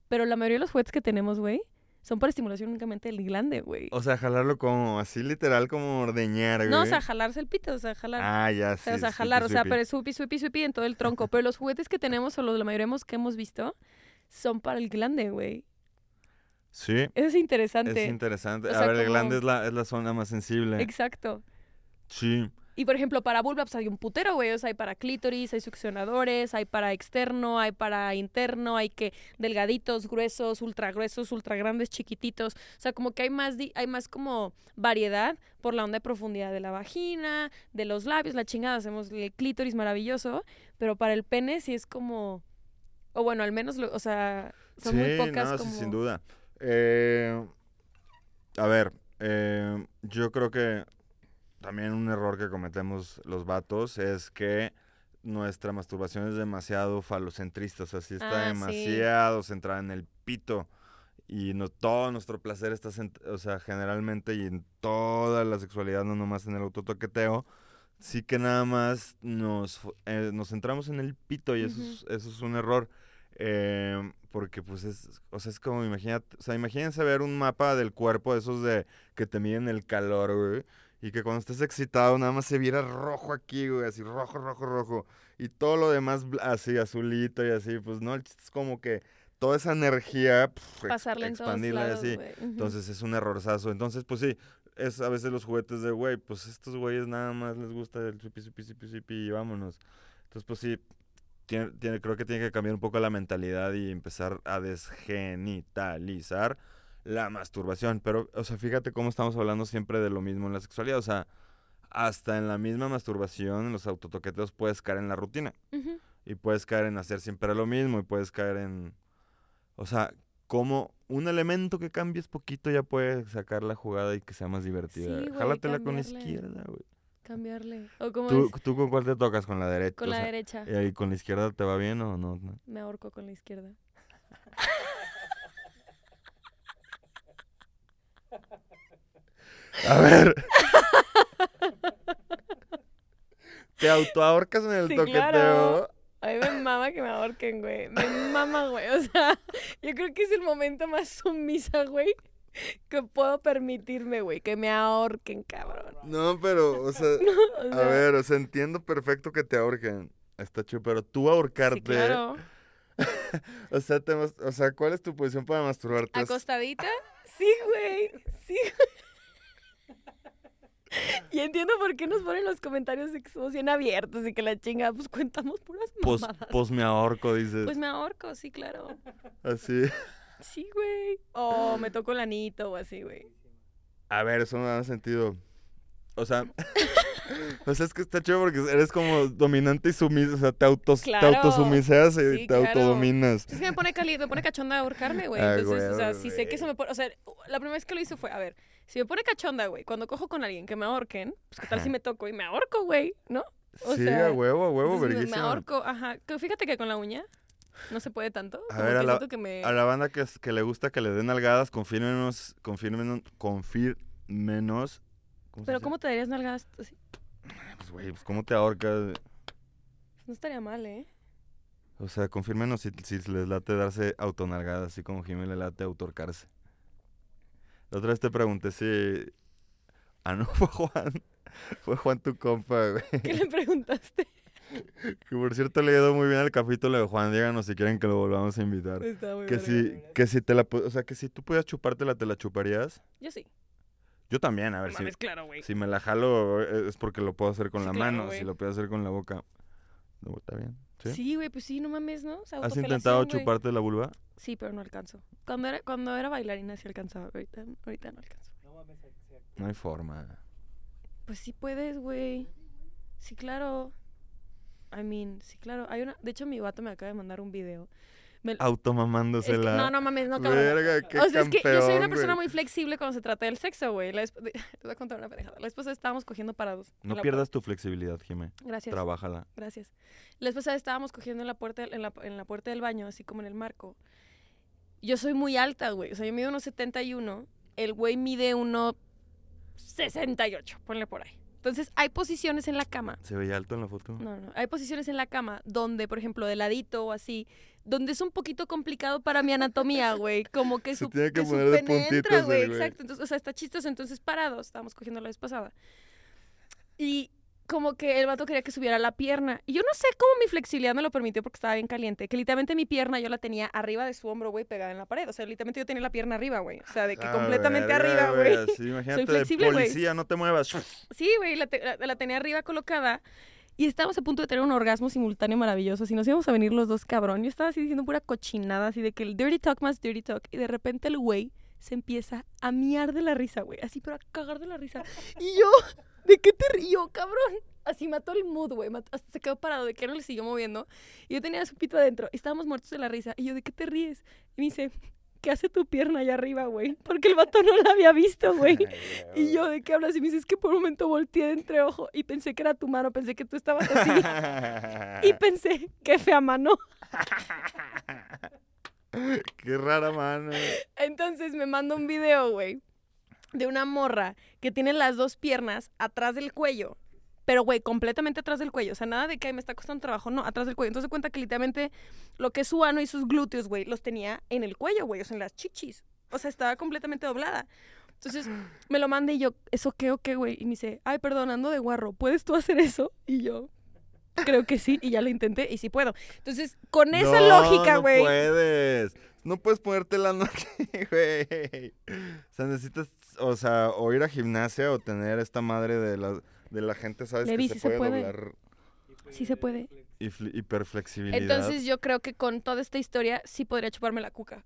pero la mayoría de los juguetes que tenemos, güey, son para estimulación únicamente del glande, güey. O sea, jalarlo como así literal como ordeñar, güey. No, o sea, jalarse el pito, o sea, jalar. Ah, ya, o sí. sea, o sea, sweepy, jalar, o sea, sweepy. pero es supi, supi, supi en todo el tronco. Pero los juguetes que tenemos, o los, la mayoría que hemos visto, son para el glande, güey. Sí, Eso es interesante. es interesante. O A ver, el glande es la, es la zona más sensible. Exacto. Sí. Y por ejemplo, para vulva, pues hay un putero, güey. O sea, hay para clítoris, hay succionadores, hay para externo, hay para interno, hay que delgaditos, gruesos, ultra gruesos, ultra grandes, chiquititos. O sea, como que hay más, hay más como variedad por la onda de profundidad de la vagina, de los labios, la chingada. Hacemos el clítoris maravilloso, pero para el pene sí es como. O bueno, al menos, lo- o sea, son muy pocas no, como. sí, sin duda. Eh, a ver, eh, yo creo que también un error que cometemos los vatos es que nuestra masturbación es demasiado falocentrista, o sea, sí está Ah, sí. demasiado centrada en el pito. Y no todo nuestro placer está, o sea, generalmente y en toda la sexualidad, no nomás en el autotoqueteo, sí que nada más nos, eh, nos centramos en el pito y eso, es, eso es un error. eh, porque pues es, o sea, es como, imagínate, o sea, imagínense ver un mapa del cuerpo, de esos de que te miden el calor, güey. Y que cuando estés excitado nada más se viera rojo aquí, güey, así rojo, rojo, rojo. Y todo lo demás así, azulito y así, pues no, el chiste es como que toda esa energía, pf, ex- Pasarla en todos expandirla lados, así. güey. Ujú. Entonces es un errorzazo. Entonces, pues sí, es a veces los juguetes de, güey, pues estos güeyes nada más les gusta el supi, supi, supi, supi y vámonos. Entonces, pues sí, tiene, tiene- creo que tiene que cambiar un poco la mentalidad y empezar a desgenitalizar la masturbación. Pero, o sea, fíjate cómo estamos hablando siempre de lo mismo en la sexualidad. O sea, hasta en la misma masturbación, en los autotoqueteos, puedes caer en la rutina. Y puedes caer en hacer siempre lo mismo y puedes caer en... O sea, como un elemento que cambies poquito ya puede sacar la jugada y que sea más divertida. Sí, Jálatela con la izquierda, güey. Cambiarle. O como ¿Tú, es, ¿Tú con cuál te tocas? ¿Con la derecha? con O la sea, derecha. ¿Y con la izquierda te va bien o no? no? Me ahorco con la izquierda. A ver. ¿Te autoahorcas en el Sí, toqueteo? claro. A mí me mama que me ahorquen, güey. Me mama, güey. O sea, yo creo que es el momento más sumisa, güey, que puedo permitirme, güey. Que me ahorquen, cabrón. No, pero, o sea, O a ver, o sea, entiendo perfecto que te ahorquen. Está chido, pero tú ahorcarte. Sí, claro. O sea, te o sea, ¿cuál es tu posición para masturbarte? ¿Es- ¿Acostadita? Sí, güey. Sí, güey. Y entiendo por qué nos ponen los comentarios de que somos bien abiertos y que la chinga, pues cuentamos puras mamadas. pos me ahorco, dices. Pues me ahorco, sí, claro. Así. Sí, güey. O me toco el anito o así, güey. A ver, eso no da sentido. O sea, o sea, es que está chido porque eres como dominante y sumisa. O sea, te, autos, Claro. te autosumiseas y Sí, te claro. autodominas. Es que me pone caliente, me pone cachonda ahorcarme, güey. Entonces, o sea, güey, si sé que eso me pone. O sea, la primera vez que lo hice fue, a ver, si me pone cachonda, güey, cuando cojo con alguien que me ahorquen, pues qué tal si me toco y me ahorco, güey, ¿no? O sí, sea, a huevo, a huevo, Entonces, me- me, verguísima. ahorco, ajá. Fíjate que con la uña no se puede tanto. A ver, la- siento que me. A la banda que, es- que le gusta que le den nalgadas, confírmenos, confírmenos, confírmenos. ¿cómo Pero? ¿cómo te darías nalgadas así? Pues, güey, pues, ¿cómo te ahorcas? No estaría mal, ¿eh? O sea, confírmenos si, si les late darse autonalgadas, así como Jimmy le late autorcarse. La otra vez te pregunté si... Ah, no, fue Juan. Fue Juan tu compa, güey. ¿Qué le preguntaste? Que por cierto le ido muy bien el capítulo de Juan. Díganos si quieren que lo volvamos a invitar. Está muy Que si, que si te la... O sea, que si tú pudieras chupártela, ¿te la chuparías? Yo sí. Yo también, a ver No si... mames, claro, güey. Si me la jalo eh, es porque lo puedo hacer con Sí, la claro, mano. Si lo puedo hacer con la boca... No, está bien. ¿Sí? Sí, güey, pues sí, no mames, ¿no? O sea, ¿Has intentado güey. chuparte la vulva? Sí, pero no alcanzo. Cuando era, cuando era bailarina sí alcanzaba, ahorita, ahorita no alcanzo. No mames, No hay forma. Pues sí puedes, güey. Sí, claro. I mean, sí, claro. Hay una... De hecho, mi vato me acaba de mandar un video. Me- Es que- Automamándosela. No, no mames, no, cabrón. Verga, qué o sea, es que yo soy una persona güey. muy flexible cuando se trata del sexo, güey. La esp- Te voy a contar una pendejada. La esposa estábamos cogiendo parados. No pierdas tu flexibilidad, Jimé. Gracias. Trabájala. Gracias. La esposa estábamos cogiendo en la puerta en la, en la puerta del baño, así como en el marco. Yo soy muy alta, güey. O sea, yo mido unos 71. El güey mide uno 68, ponle por ahí. Entonces, hay posiciones en la cama. ¿Se veía alto en la foto? No, no. Hay posiciones en la cama donde, por ejemplo, de ladito o así, donde es un poquito complicado para mi anatomía, güey. Como que Se su, tiene que su poner de pene entra, güey. Exacto. Entonces, o sea, está chistoso. Entonces, parados. Estábamos cogiendo la vez pasada. Y como que el vato quería que subiera la pierna. Y yo no sé cómo mi flexibilidad me lo permitió porque estaba bien caliente. Que literalmente mi pierna yo la tenía arriba de su hombro, güey, pegada en la pared. O sea, literalmente yo tenía la pierna arriba, güey. O sea, de que Ah, completamente arriba, güey. así, imagínate, flexible, güey. policía, no te muevas. Sí, güey, la, te- la- la tenía arriba colocada. Y estábamos a punto de tener un orgasmo simultáneo maravilloso. Si nos íbamos a venir los dos, cabrón. Yo estaba así diciendo pura cochinada, así de que el dirty talk más dirty talk. Y de repente el güey se empieza a miar de la risa, güey. Así, pero a cagar de la risa. Y yo, ¿de qué te río, cabrón? Así mató el mood, güey. Hasta se quedó parado, de que no le siguió moviendo. Y yo tenía su pito adentro. Y estábamos muertos de la risa. Y yo, ¿de qué te ríes? Y me dice, ¿qué hace tu pierna allá arriba, güey? Porque el vato no la había visto, güey. Y yo, ¿de qué hablas? Y me dices que por un momento volteé de entre ojo y pensé que era tu mano, pensé que tú estabas así. y pensé, qué fea mano. Qué rara mano. Entonces me manda un video, güey, de una morra que tiene las dos piernas atrás del cuello. Pero, güey, completamente atrás del cuello. O sea, nada de que "Ay, me está costando trabajo, no, atrás del cuello. Entonces se cuenta que literalmente lo que es su ano y sus glúteos, güey, los tenía en el cuello, güey, o sea, en las chichis. O sea, estaba completamente doblada. Entonces me lo manda y yo, ¿eso qué o qué, güey? Y me dice, ay, perdón, ando de guarro, ¿puedes tú hacer eso? Y yo, creo que sí, y ya lo intenté y sí puedo. Entonces, con esa No, lógica, no güey. puedes. No puedes ponerte la noche, güey. O sea, necesitas, o sea, o ir a gimnasia o tener esta madre de la, de la gente, ¿sabes? Levi, que sí se se puede, puede. doblar Sí se puede. y hiperflexibilidad. Entonces yo creo que con toda esta historia sí podría chuparme la cuca.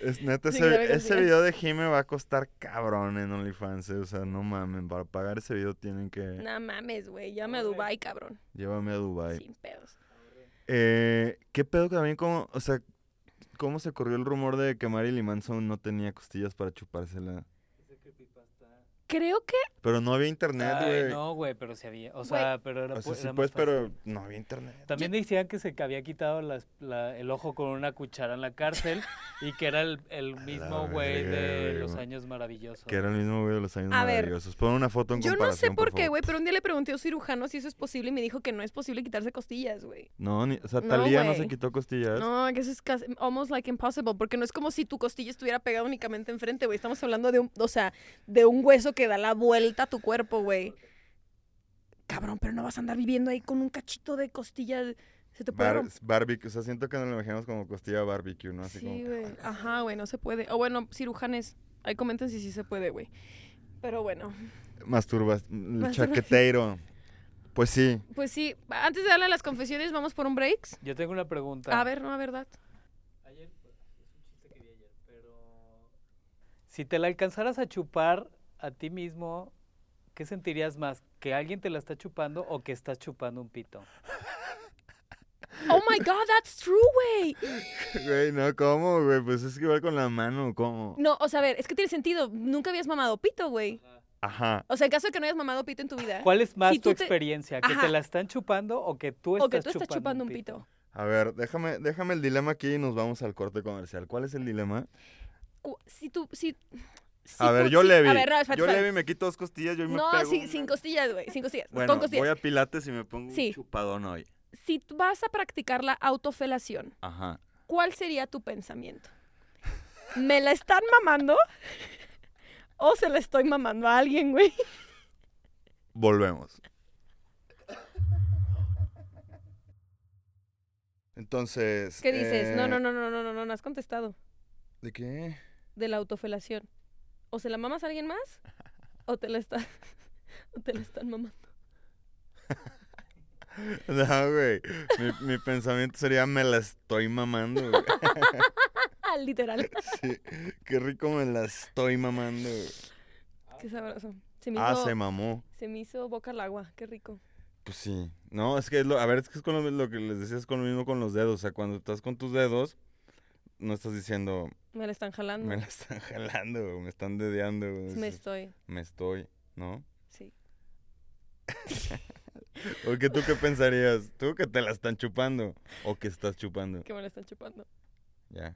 Es neta, Sí, ese, ese video de Jime va a costar cabrón en OnlyFans, eh, o sea, no mamen, para pagar ese video tienen que... No mames, güey. Llame a Dubai, cabrón. Llévame a Dubai. Sin pedos. Eh, ¿Qué pedo que también como, o sea, cómo se corrió el rumor de que Marilyn Manson no tenía costillas para chupársela? Creo que Pero no había internet, güey. no, güey, pero sí había. O sea, pero era, o sea, sí era más pues, fácil. pero no había internet. También decían que se había quitado las- la- el ojo con una cuchara en la cárcel y que era el, el mismo güey de los años maravillosos. Que era el mismo güey de los años A ver, maravillosos. Pon una foto en yo no sé por qué, güey, pero un día le pregunté a un cirujano si eso es posible y me dijo que no es posible quitarse costillas, güey. No, ni, o sea, No, Talía no se güey. quitó costillas. No, que eso es casi, almost like impossible, porque no es como si tu costilla estuviera pegada únicamente enfrente, güey. Estamos hablando de un, o sea, de un hueso que da la vuelta a tu cuerpo, güey. Cabrón, pero no vas a andar viviendo ahí con un cachito de costilla. Se te puede Bar- barbecue, o sea, siento que nos lo imaginamos como costilla barbecue, ¿no? Así Sí, como... güey. Ajá, güey, no se puede. O bueno, cirujanes, ahí comenten si sí se puede, güey. Pero bueno, Masturbas, el Masturba- chaqueteiro. Pues sí. pues sí, antes de darle a las confesiones, vamos por un breaks. Yo tengo una pregunta. A ver, no, a verdad. Ayer, pues, es un chiste que vi ayer, pero... Si te la alcanzaras a chupar a ti mismo, ¿qué sentirías más? ¿Que alguien te la está chupando o que estás chupando un pito? Oh my god, that's true, güey. Güey, no, ¿cómo, güey? Pues es que igual con la mano, ¿cómo? No, o sea, a ver, es que tiene sentido. Nunca habías mamado pito, güey. Ajá. O sea, en caso de que no hayas mamado pito en tu vida. ¿Cuál es más Si tu te- experiencia? ¿Que Ajá. te la están chupando o que tú estás, O que tú estás chupando un pito. A ver, déjame, déjame el dilema aquí y nos vamos al corte comercial. ¿Cuál es el dilema? Si tú, si... a ver, yo Levi. A ver, no, yo. Levi me quito dos costillas, yo me No, pego sin, una- sin costillas, güey. Sin costillas. Bueno, con costillas. voy a pilates y me pongo Sí. un chupadón hoy. Si vas a practicar la autofelación, Ajá. ¿cuál sería tu pensamiento? ¿Me la están mamando? ¿O se la estoy mamando a alguien, güey? Volvemos. Entonces. ¿Qué dices? No, eh, no, no, no, no, no, no, no has contestado. ¿De qué? De la autofelación. ¿O se la mamas a alguien más? ¿O te la están, o te la están mamando? No, güey. Mi, mi pensamiento sería me la estoy mamando. güey. Literal. Sí, qué rico me la estoy mamando. güey. Qué sabroso. Se me, Ah, hizo, se mamó. se me hizo boca al agua. Qué rico. Pues sí. No, es que es lo, a ver, es que es con lo, lo que les decía, es con lo mismo con los dedos. O sea, cuando estás con tus dedos, no estás diciendo Me la están jalando. me la están jalando, me están dedeando. Me estoy. me estoy, ¿no? Sí. ¿O que tú qué pensarías? ¿Tú que te la están chupando? ¿O que estás chupando? Que me la están chupando. Ya.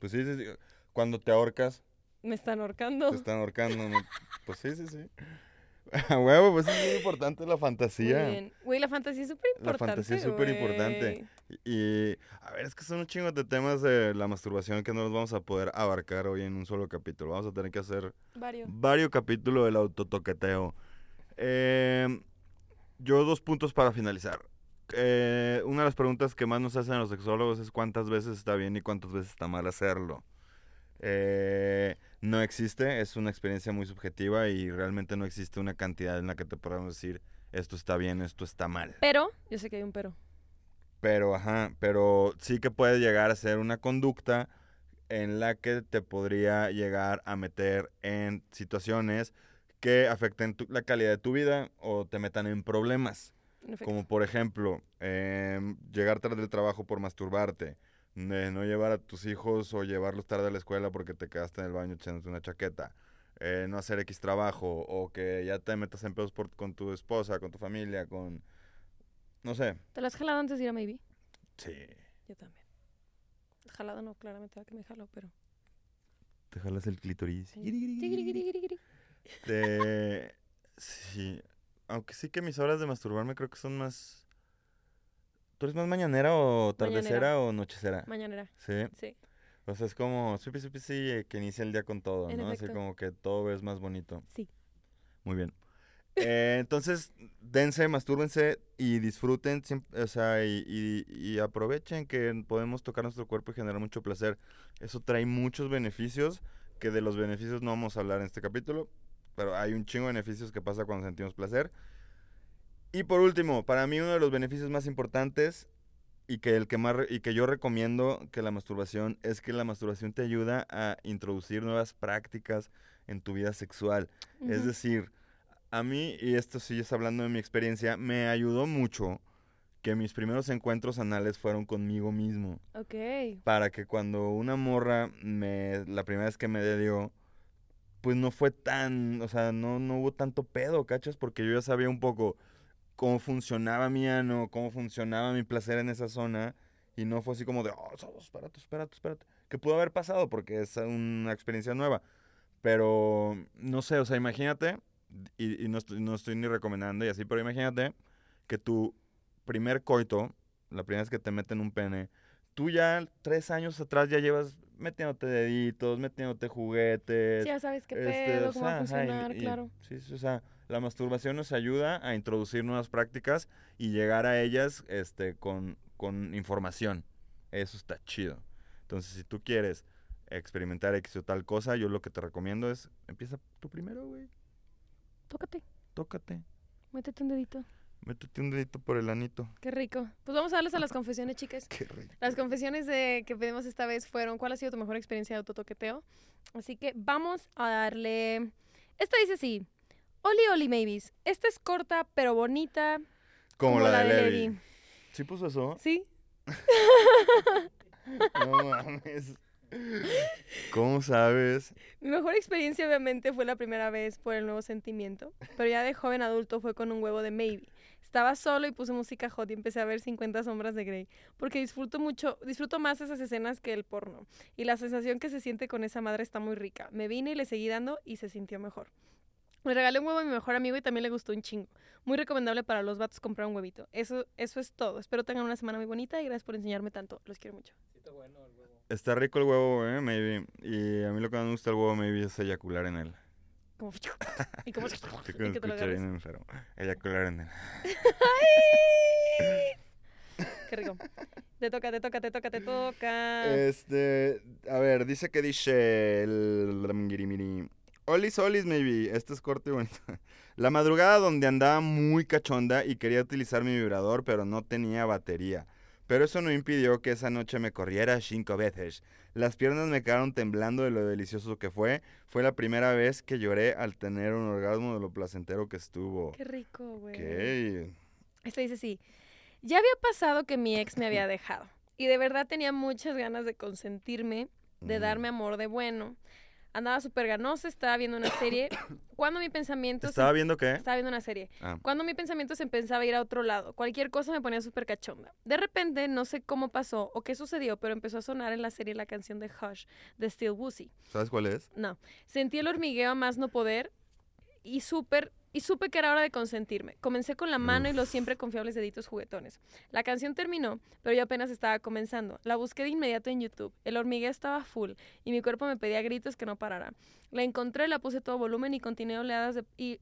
Pues sí, sí, sí. Cuando te ahorcas, Me están ahorcando. te están ahorcando. ¿no? Pues sí, sí, sí. A huevo, pues es muy importante la fantasía. bien. Güey, la fantasía es súper La importante. fantasía es súper importante. Y, a ver, es que son un chingo de temas de la masturbación que no los vamos a poder abarcar hoy en un solo capítulo. Vamos a tener que hacer Varios. varios capítulos del autotoqueteo. Eh, yo dos puntos para finalizar. Eh, una de las preguntas que más nos hacen los sexólogos es cuántas veces está bien y cuántas veces está mal hacerlo. Eh, no existe, es una experiencia muy subjetiva y realmente no existe una cantidad en la que te podamos decir esto está bien, esto está mal. Pero, yo sé que hay un pero. Pero, ajá, pero sí que puede llegar a ser una conducta en la que te podría llegar a meter en situaciones que afecten tu- la calidad de tu vida o te metan en problemas. Como por ejemplo, em, llegar tarde del trabajo por masturbarte, de no llevar a tus hijos o llevarlos tarde a la escuela porque te quedaste en el baño echándote una chaqueta, eh, no hacer X trabajo o que ya te metas en pedos por- con tu esposa, con tu familia, con... No sé. ¿Te lo has jalado antes de ir a Maybe? Sí. Yo también. Jalado no, claramente va que me jalo, pero... Te jalas el clítoris. Tigirigirigirigiri. Te... Sí. Aunque sí que mis horas de masturbarme creo que son más... ¿Tú eres más mañanera o tardecera Mañanera. o nochecera? Mañanera, Sí. sí. O sea, es como supi, supi, sí, eh, que inicia el día con todo, En ¿no? Así efecto. como que todo es más bonito. Sí. Muy bien. Eh, entonces, dense, mastúrbense y disfruten, o sea, y, y- y aprovechen que podemos tocar nuestro cuerpo y generar mucho placer. Eso trae muchos beneficios, que de los beneficios no vamos a hablar en este capítulo, pero hay un chingo de beneficios que pasa cuando sentimos placer. Y por último, para mí uno de los beneficios más importantes y que el que más y que yo recomiendo que la masturbación es que la masturbación te ayuda a introducir nuevas prácticas en tu vida sexual. Es decir, a mí, y esto sí es hablando de mi experiencia, me ayudó mucho que mis primeros encuentros anales fueron conmigo mismo. Ok. Para que cuando una morra, me, la primera vez que me dio, pues no fue tan, o sea, no, no hubo tanto pedo, ¿cachas? Porque yo ya sabía un poco cómo funcionaba mi ano, cómo funcionaba mi placer en esa zona. Y no fue así como de, oh, espérate, espérate, espérate. Que pudo haber pasado porque es una experiencia nueva. Pero, no sé, o sea, imagínate, y, y no, estoy, no estoy ni recomendando y así, pero imagínate que tu primer coito, la primera vez que te meten un pene, tú ya tres años atrás ya llevas metiéndote deditos, metiéndote juguetes. Sí, ya sabes qué este, pedo, o cómo va a sea, ajá, y- funcionar, y- claro. Sí, sí, o sea, la masturbación nos ayuda a introducir nuevas prácticas y llegar a ellas este, con, con información. Eso está chido. Entonces, si tú quieres experimentar X o tal cosa, yo lo que te recomiendo es, empieza tú primero, güey. Tócate, Tócate. métete un dedito. Métete un dedito por el anito. Qué rico. Pues vamos a darles a las confesiones, chicas. Qué rico. Las confesiones de, que pedimos esta vez fueron ¿cuál ha sido tu mejor experiencia de autotoqueteo? Así que vamos a darle... Esta dice así. Oli, oli, maybes. Esta es corta, pero bonita. Como, la, de Levi. Levi. ¿Sí puso eso? ¿Sí? No mames. ¿Cómo sabes? Mi mejor experiencia obviamente fue la primera vez por el nuevo sentimiento, pero ya de joven adulto fue con un huevo de Maybe. Estaba solo y puse música hot y empecé a ver 50 sombras de Grey, porque disfruto mucho, disfruto más esas escenas que el porno. Y la sensación que se siente con esa madre está muy rica. Me vine y le seguí dando y se sintió mejor. Le regalé un huevo a mi mejor amigo y también le gustó un chingo. Muy recomendable para los vatos comprar un huevito. Eso, eso es todo. Espero tengan una semana muy bonita y gracias por enseñarme tanto. Los quiero mucho. Está bueno el huevo. Está rico el huevo, eh, maybe. Y a mí lo que más me gusta del huevo, maybe, es eyacular en él. Como... y como... Sí, y que te lo bien enfermo. Eyacular en él. Qué rico. Te toca, te toca, te toca, te toca. Este, a ver, dice que dice el. Olis, olis, maybe. Este es corto y bonito. La madrugada donde andaba muy cachonda y quería utilizar mi vibrador, pero no tenía batería. Pero eso no impidió que esa noche me corriera cinco veces. Las piernas me quedaron temblando de lo delicioso que fue. Fue la primera vez que lloré al tener un orgasmo de lo placentero que estuvo. Qué rico, güey. Ok. Este dice así. Ya había pasado que mi ex me había dejado. Y de verdad tenía muchas ganas de consentirme, de darme amor de bueno. Andaba súper ganosa, estaba viendo una serie. Cuando mi pensamiento... se- ¿Estaba viendo qué? Estaba viendo una serie. Ah. Cuando mi pensamiento se empezaba a ir a otro lado, cualquier cosa me ponía súper cachonda. De repente, no sé cómo pasó o qué sucedió, pero empezó a sonar en la serie la canción de Hush de Steel Woozy. ¿Sabes cuál es? No. Sentí el hormigueo a más no poder y súper y supe que era hora de consentirme. Comencé con la mano y los siempre confiables deditos juguetones. La canción terminó, pero yo apenas estaba comenzando. La busqué de inmediato en YouTube. El hormigueo estaba full y mi cuerpo me pedía gritos que no parara. La encontré, la puse todo volumen y continué oleadas de... Y,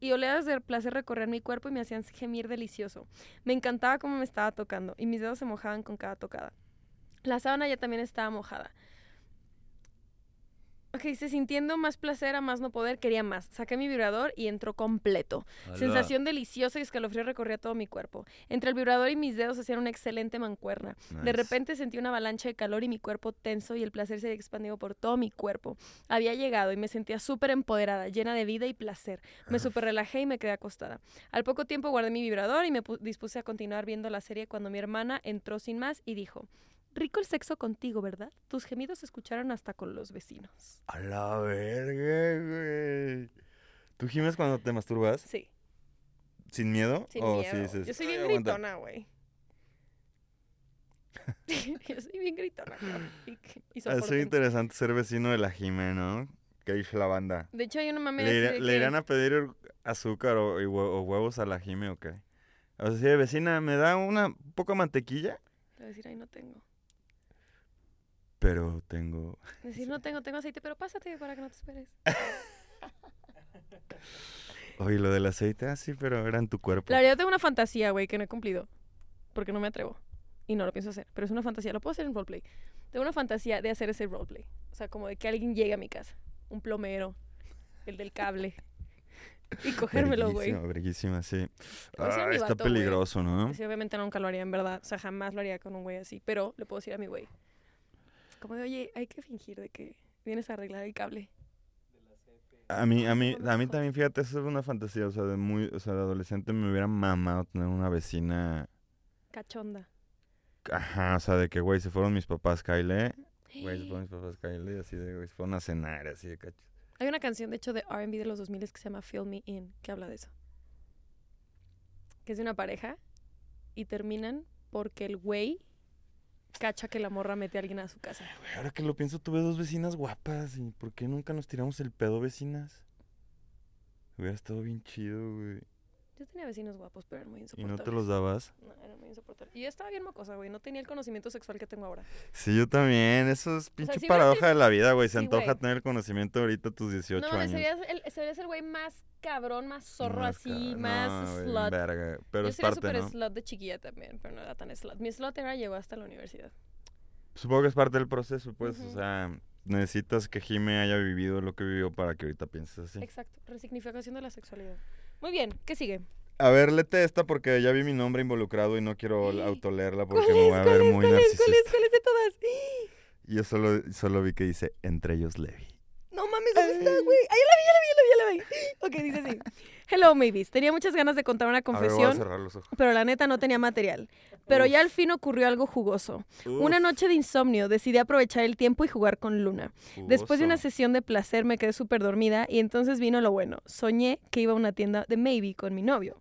y oleadas de placer recorrer mi cuerpo y me hacían gemir delicioso. Me encantaba cómo me estaba tocando y mis dedos se mojaban con cada tocada. La sábana ya también estaba mojada. Ok, dice, sintiendo más placer a más no poder, quería más. Saqué mi vibrador y entró completo. Sensación deliciosa y escalofrío recorría todo mi cuerpo. Entre el vibrador y mis dedos hacían una excelente mancuerna. De repente sentí una avalancha de calor y mi cuerpo tenso y el placer se había expandido por todo mi cuerpo. Había llegado y me sentía súper empoderada, llena de vida y placer. Me súper relajé y me quedé acostada. Al poco tiempo guardé mi vibrador y me pu- dispuse a continuar viendo la serie cuando mi hermana entró sin más y dijo, rico el sexo contigo, ¿verdad? Tus gemidos se escucharon hasta con los vecinos. A la verga, güey. ¿Tú gimes cuando te masturbas? Sí, ¿Sin miedo? sin ¿O miedo. sí Yo soy "Ay, bien aguanta"? gritona, güey. Yo soy bien gritona, cabrón, y, soporten. interesante ser vecino de la Jime, ¿no? Que dice la banda. De hecho, hay una mame ¿Le, irá- le que- irán a pedir azúcar o, y hue- o huevos a la Jime o qué? O sea, sí, vecina, ¿me da una poca mantequilla? Le voy a decir, ay, no tengo. Pero tengo... Decir, no tengo, tengo aceite, pero pásate para que no te esperes. Oye, lo del aceite, ah, sí, pero era en tu cuerpo. La verdad, tengo una fantasía, güey, que no he cumplido. Porque no me atrevo. Y no lo pienso hacer. Pero es una fantasía. Lo puedo hacer en roleplay. Tengo una fantasía de hacer ese roleplay. O sea, como de que alguien llegue a mi casa. Un plomero. El del cable. Y cogérmelo, güey. Verguísima, sí. Ah, está vato, peligroso, ¿no? Sí, obviamente nunca lo haría en verdad. O sea, jamás lo haría con un güey así. Pero le puedo decir a mi güey. Como de, oye, hay que fingir de que vienes a arreglar el cable. A mí, a mí, a mí también, fíjate, eso es una fantasía, o sea, de muy, o sea, de adolescente me hubiera mamado tener una vecina, Cachonda. ajá, o sea, de que, güey, se fueron mis papás, Kyle, güey, se fueron mis papás, Kyle, y así de, güey, se fueron a cenar, así de cachos. Hay una canción, de hecho, de R&B de los 2000 que se llama Fill Me In, que habla de eso. Que es de una pareja y terminan porque el güey cacha que la morra mete a alguien a su casa. Ahora que lo pienso, tuve dos vecinas guapas, ¿y por qué nunca nos tiramos el pedo, vecinas? Hubiera estado bien chido, güey. Yo tenía vecinos guapos, pero eran muy ¿Y insoportables. no te los dabas? No, eran muy insoportables. Y yo estaba bien mocosa, güey. No tenía el conocimiento sexual que tengo ahora. Sí, yo también, eso es pinche si paradoja de la vida, güey, se Sí, antoja güey. tener el conocimiento ahorita a tus 18 no, mames, años. serías el, serías el güey más cabrón, más zorro Más así, ca- más no, slut. verga, Pero yo es sería parte, súper ¿no? slut de chiquilla también, pero no era tan slut. Mi slut era llegó hasta la universidad. Supongo que es parte del proceso, pues, o sea, necesitas que Jime haya vivido lo que vivió para que ahorita pienses así. Exacto, resignificación de la sexualidad. Muy bien, ¿qué sigue? A ver, léete esta porque ya vi mi nombre involucrado y no quiero autoleerla ¿Cuál porque me voy a ¿Cuál ver es? muy ¿Cuál narcisista. ¿Cuál es? ¿Cuál es de todas? Y yo solo, solo vi que dice, entre ellos Levi. No mames, ¿dónde está, güey? ¡Ay, ya la vi, ya la vi, ya la vi, ya la vi! Ok, dice así. Hello, maybes. Tenía muchas ganas de contar una A ver, a confesión, los ojos. pero la neta no tenía material. Pero ya al fin ocurrió algo jugoso. Una Uf, noche de insomnio decidí aprovechar el tiempo y jugar con Luna. Después de una jugoso. sesión de placer me quedé súper dormida y entonces vino lo bueno. Soñé que iba a una tienda de Maybe con mi novio.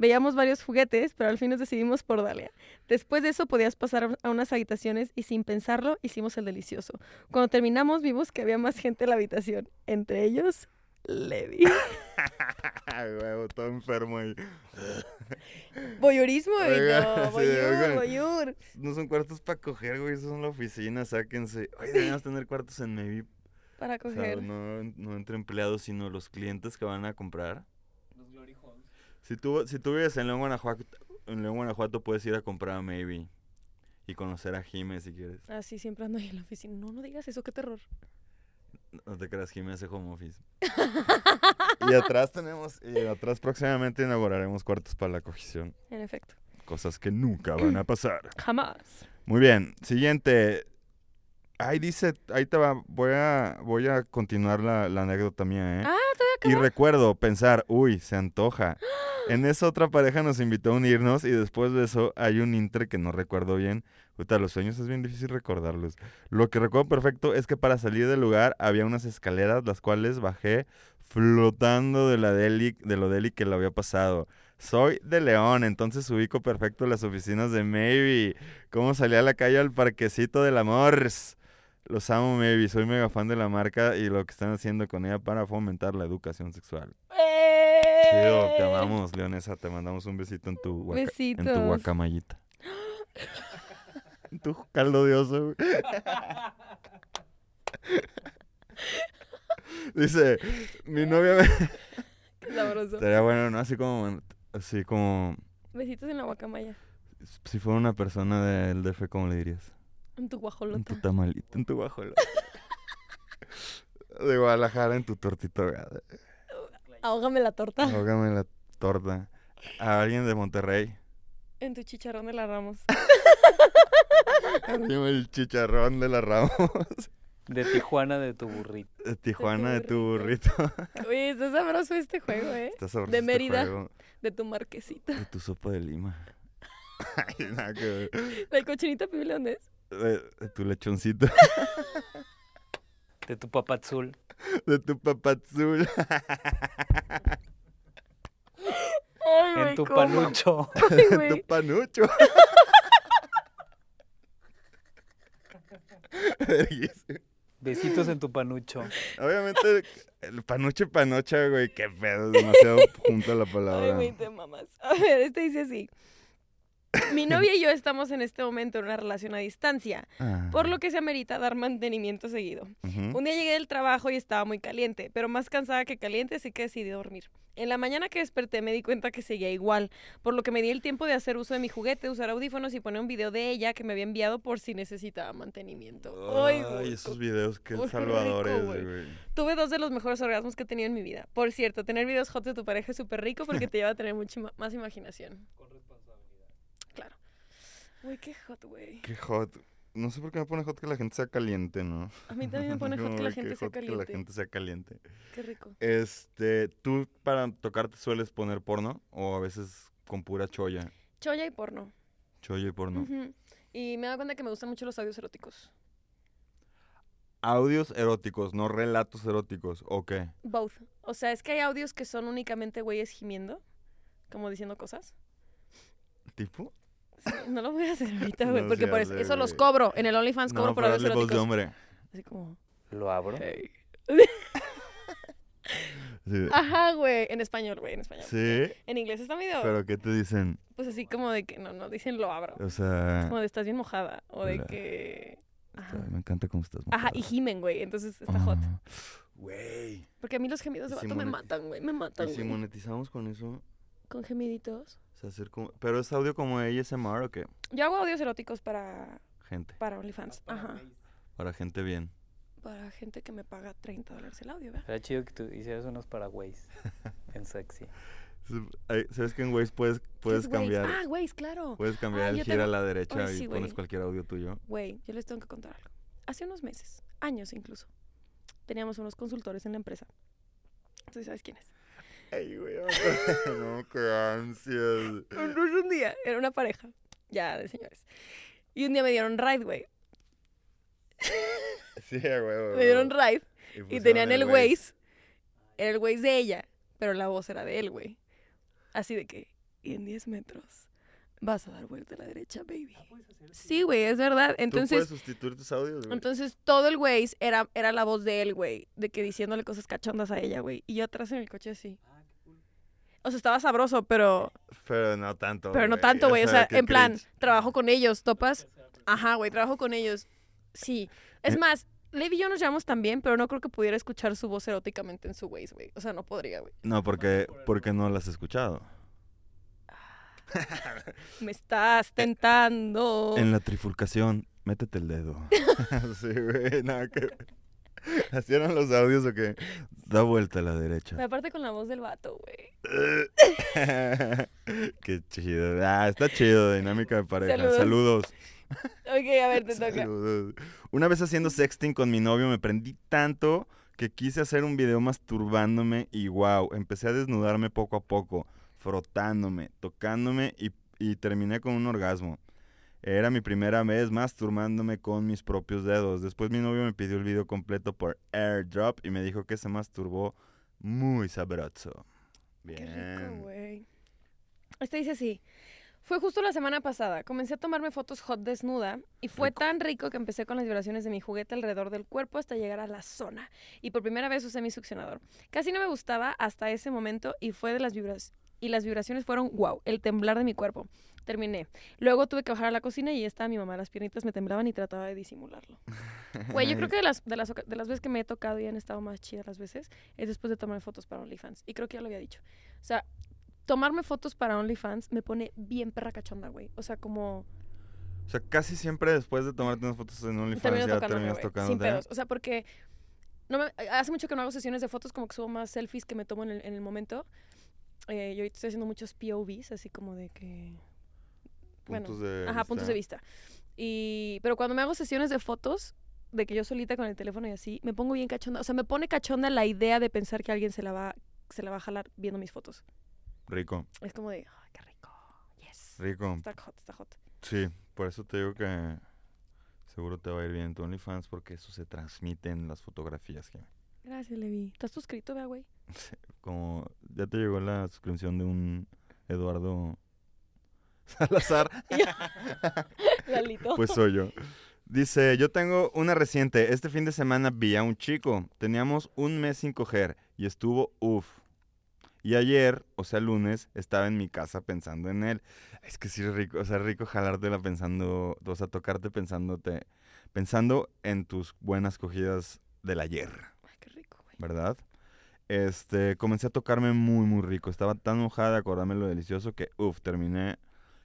Veíamos varios juguetes, pero al fin nos decidimos por Dalia. Después de eso podías pasar a unas habitaciones y sin pensarlo hicimos el delicioso. Cuando terminamos vimos que había más gente en la habitación, entre ellos Levi. Huevo, todo enfermo ahí. Voyeurismo, Oiga, no, voyeur. No son cuartos para coger, güey, esos son la oficina, sáquense. Oye, deberíamos tener cuartos en Maybe. Para O sea, coger. no, no entre empleados, sino los clientes que van a comprar. Si tú, si tú vives en León, Guanajuato, en León, Guanajuato, puedes ir a comprar a Maybe y conocer a Jime si quieres. Ah, sí, siempre ando ahí en la oficina. No, no digas eso, qué terror. No te creas, Jime hace home office. y atrás tenemos, y atrás próximamente inauguraremos cuartos para la cogición. En efecto. Cosas que nunca van a pasar. Jamás. Muy bien, siguiente. Ahí dice, ahí te va, voy a, voy a continuar la, la anécdota mía, ¿eh? Ah, Y recuerdo pensar, uy, se antoja. En esa otra pareja nos invitó a unirnos y después de eso hay un inter que no recuerdo bien. Ahorita los sueños es bien difícil recordarlos. Lo que recuerdo perfecto es que para salir del lugar había unas escaleras las cuales bajé flotando de la deli, de lo deli que lo había pasado. Soy de León, entonces ubico perfecto las oficinas de Maybe. Cómo salí a la calle al parquecito del amor. Los amo, maybe. Soy mega fan de la marca y lo que están haciendo con ella para fomentar la educación sexual. Chido, te amamos, Leonesa. Te mandamos un besito en tu, guaca- en tu guacamayita. en tu caldo de oso. Dice, mi novia me... Qué sabroso. Estaría bueno, ¿no? Así como, así como, Besitos en la guacamaya. si fuera una persona del DF, ¿cómo le dirías? En tu En guajolota. tu tamalito, en tu guajolota. De Guadalajara, en tu tortito ahogada. Ahógame la torta. Ahógame la torta. A alguien de Monterrey. En tu chicharrón de la Ramos. Dime el chicharrón de la Ramos. De Tijuana de tu burrito. De Tijuana, de tu burrito. Uy, está sabroso este juego, ¿eh? Está sabroso De este Mérida. juego. De tu marquesita. De tu sopa de lima. Ay, nada que ver. ¿La cochinita pibil dónde es? De, de tu lechoncito. De tu papazul. De tu papazul. Ay, En güey, tu panucho. Ay, güey. tu panucho. Besitos en tu panucho. Obviamente, el panuche panocha, güey, qué pedo, demasiado junto a la Ay, palabra. güey, te mamas. A ver, este dice así. Mi novia y yo estamos en este momento en una relación a distancia, Ah, por lo que se amerita dar mantenimiento seguido. Un día llegué del trabajo y estaba muy caliente, pero más cansada que caliente, así que decidí dormir. En la mañana que desperté me di cuenta que seguía igual, por lo que me di el tiempo de hacer uso de mi juguete, usar audífonos y poner un video de ella que me había enviado por si necesitaba mantenimiento. Ay, Ay, güey, esos videos, qué salvadores, rico, güey. güey. Tuve dos de los mejores orgasmos que he tenido en mi vida. Por cierto, tener videos hot de tu pareja es súper rico porque te lleva a tener mucha más imaginación. Claro. Uy, qué hot, güey. Qué hot. No sé por qué me pone hot que la gente sea caliente, ¿no? A mí también me pone hot que la güey, gente sea hot Que la caliente. gente sea caliente. Qué rico. Este, ¿tú para tocarte sueles poner porno? O a veces con pura choya. Choya y porno. Choya y porno. Y me da cuenta que me gustan mucho los audios eróticos. Audios eróticos, no relatos eróticos. ¿O qué? Both. O sea, es que hay audios que son únicamente güeyes gimiendo, como diciendo cosas. ¿Tipo? Sí, no lo voy a hacer ahorita, güey, No porque por eso, hace, eso los güey. cobro. En el OnlyFans cobro No, por darle voz de hombre. Así como... Lo abro. Sí. Ajá, güey. En español, güey, en español. ¿Sí? En inglés está medio... ¿Pero qué te dicen? Pues así como de que... No, no, dicen lo abro. O sea... Como de estás bien mojada. O de Hola. que... Ajá. Me encanta cómo estás. Ajá, y mojada. gimen, güey. Entonces está hot. Ah, Güey. Porque a mí los gemidos de si vato me monet- matan, güey. Me matan, ¿Y si güey. monetizamos con eso? Con gemiditos. O sea, hacer como... ¿Pero es audio como ASMR o qué? Yo hago audios eróticos para, Gente. para OnlyFans. Ajá. Para gente bien. Para gente que me paga 30 dólares el audio, ¿verdad? Era chido que tú hicieras unos paraguays en sexy. ¿Sabes que en Waze puedes, puedes ¿Qué es Waze? cambiar? Ah, güey, claro. Puedes cambiar Ah, el giro a tengo- la derecha y sí, pones güey. cualquier audio tuyo. Güey, yo les tengo que contar algo. Hace unos meses, años incluso, teníamos unos consultores en la empresa. ¿Tú sabes quién es? Ay, güey, no, qué ansias. Entonces un día, era una pareja, ya de señores. Y un día me dieron ride, güey. Sí, güey. Me dieron ride y pusieron tenían el Waze. Era el Waze de ella, pero la voz era de él, güey. Así de que, y en 10 metros vas a dar vuelta a la derecha, baby. Sí, güey, es verdad. ¿Tú puedes Entonces, sustituir tus audios, güey? entonces todo el Waze era, era la voz de él, güey. De que diciéndole cosas cachondas a ella, güey. Y yo atrás en el coche así. O sea, estaba sabroso, pero, Pero no tanto, pero no tanto, güey. O sea, en plan, cringe. trabajo con ellos, ¿topas? Ajá, güey, trabajo con ellos. Sí. Es Eh. más, Levi y yo nos llevamos también, pero no creo que pudiera escuchar su voz eróticamente en su Waze, güey. O sea, no podría, güey. No, porque, porque no las has escuchado. Me estás tentando. En la trifulcación, métete el dedo. sí, güey, nada que... ¿Así eran los audios o qué? Da vuelta a la derecha. Pero aparte con la voz del vato, güey. Qué chido. Ah, está chido, dinámica de pareja. Saludos. Saludos. Ok, a ver, te toca. Saludos. Una vez haciendo sexting con mi novio me prendí tanto que quise hacer un video masturbándome y wow, empecé a desnudarme poco a poco, frotándome, tocándome y, y terminé con un orgasmo. Era mi primera vez masturbándome con mis propios dedos. Después mi novio me pidió el video completo por airdrop y me dijo que se masturbó muy sabroso. Bien. Qué rico, güey. Este dice así. Fue justo la semana pasada. Comencé a tomarme fotos hot desnuda y fue Rico. tan rico que empecé con las vibraciones de mi juguete alrededor del cuerpo hasta llegar a la zona. Y por primera vez usé mi succionador. Casi no me gustaba hasta ese momento y fue de las vibras y las vibraciones fueron wow, el temblar de mi cuerpo. Terminé. Luego tuve que bajar a la cocina y estaba mi mamá. Las piernitas me temblaban y trataba de disimularlo. Güey, yo creo que de las, de, las, de las veces que me he tocado y han estado más chidas las veces es después de tomarme fotos para OnlyFans. Y creo que ya lo había dicho. O sea, tomarme fotos para OnlyFans me pone bien perra cachonda, güey. O sea, como... O sea, casi siempre después de tomarte unas fotos en OnlyFans ya terminas güey. Sin pedos. O sea, porque... No me- hace mucho que no hago sesiones de fotos, como que subo más selfies que me tomo en el, en el momento. Eh, y ahorita estoy haciendo muchos POVs, así como de que... bueno, de Ajá, puntos de vista. Y, pero cuando me hago sesiones de fotos, de que yo solita con el teléfono y así, me pongo bien cachonda. O sea, me pone cachonda la idea de pensar que alguien se la va, se la va a jalar viendo mis fotos. Rico, Es como de, ay, qué rico. Yes. rico. Está hot, está hot. Sí, por eso te digo que seguro te va a ir bien en tu OnlyFans porque eso se transmite en las fotografías. que Gracias, Levi. ¿Estás suscrito, vea, güey? Como ya te llegó la suscripción de un Eduardo Salazar, Lalito. pues soy yo. Dice, yo tengo una reciente. Este fin de semana vi a un chico. Teníamos un mes sin coger y estuvo uff. Y ayer, o sea, lunes, estaba en mi casa pensando en él. Es que sí rico, o sea, rico jalártela pensando, o sea, tocarte pensándote, pensando en tus buenas cogidas del ayer, Ay, qué rico, güey. ¿verdad? Este, comencé a tocarme muy, muy rico. Estaba tan mojada de acordarme lo delicioso que, uff, terminé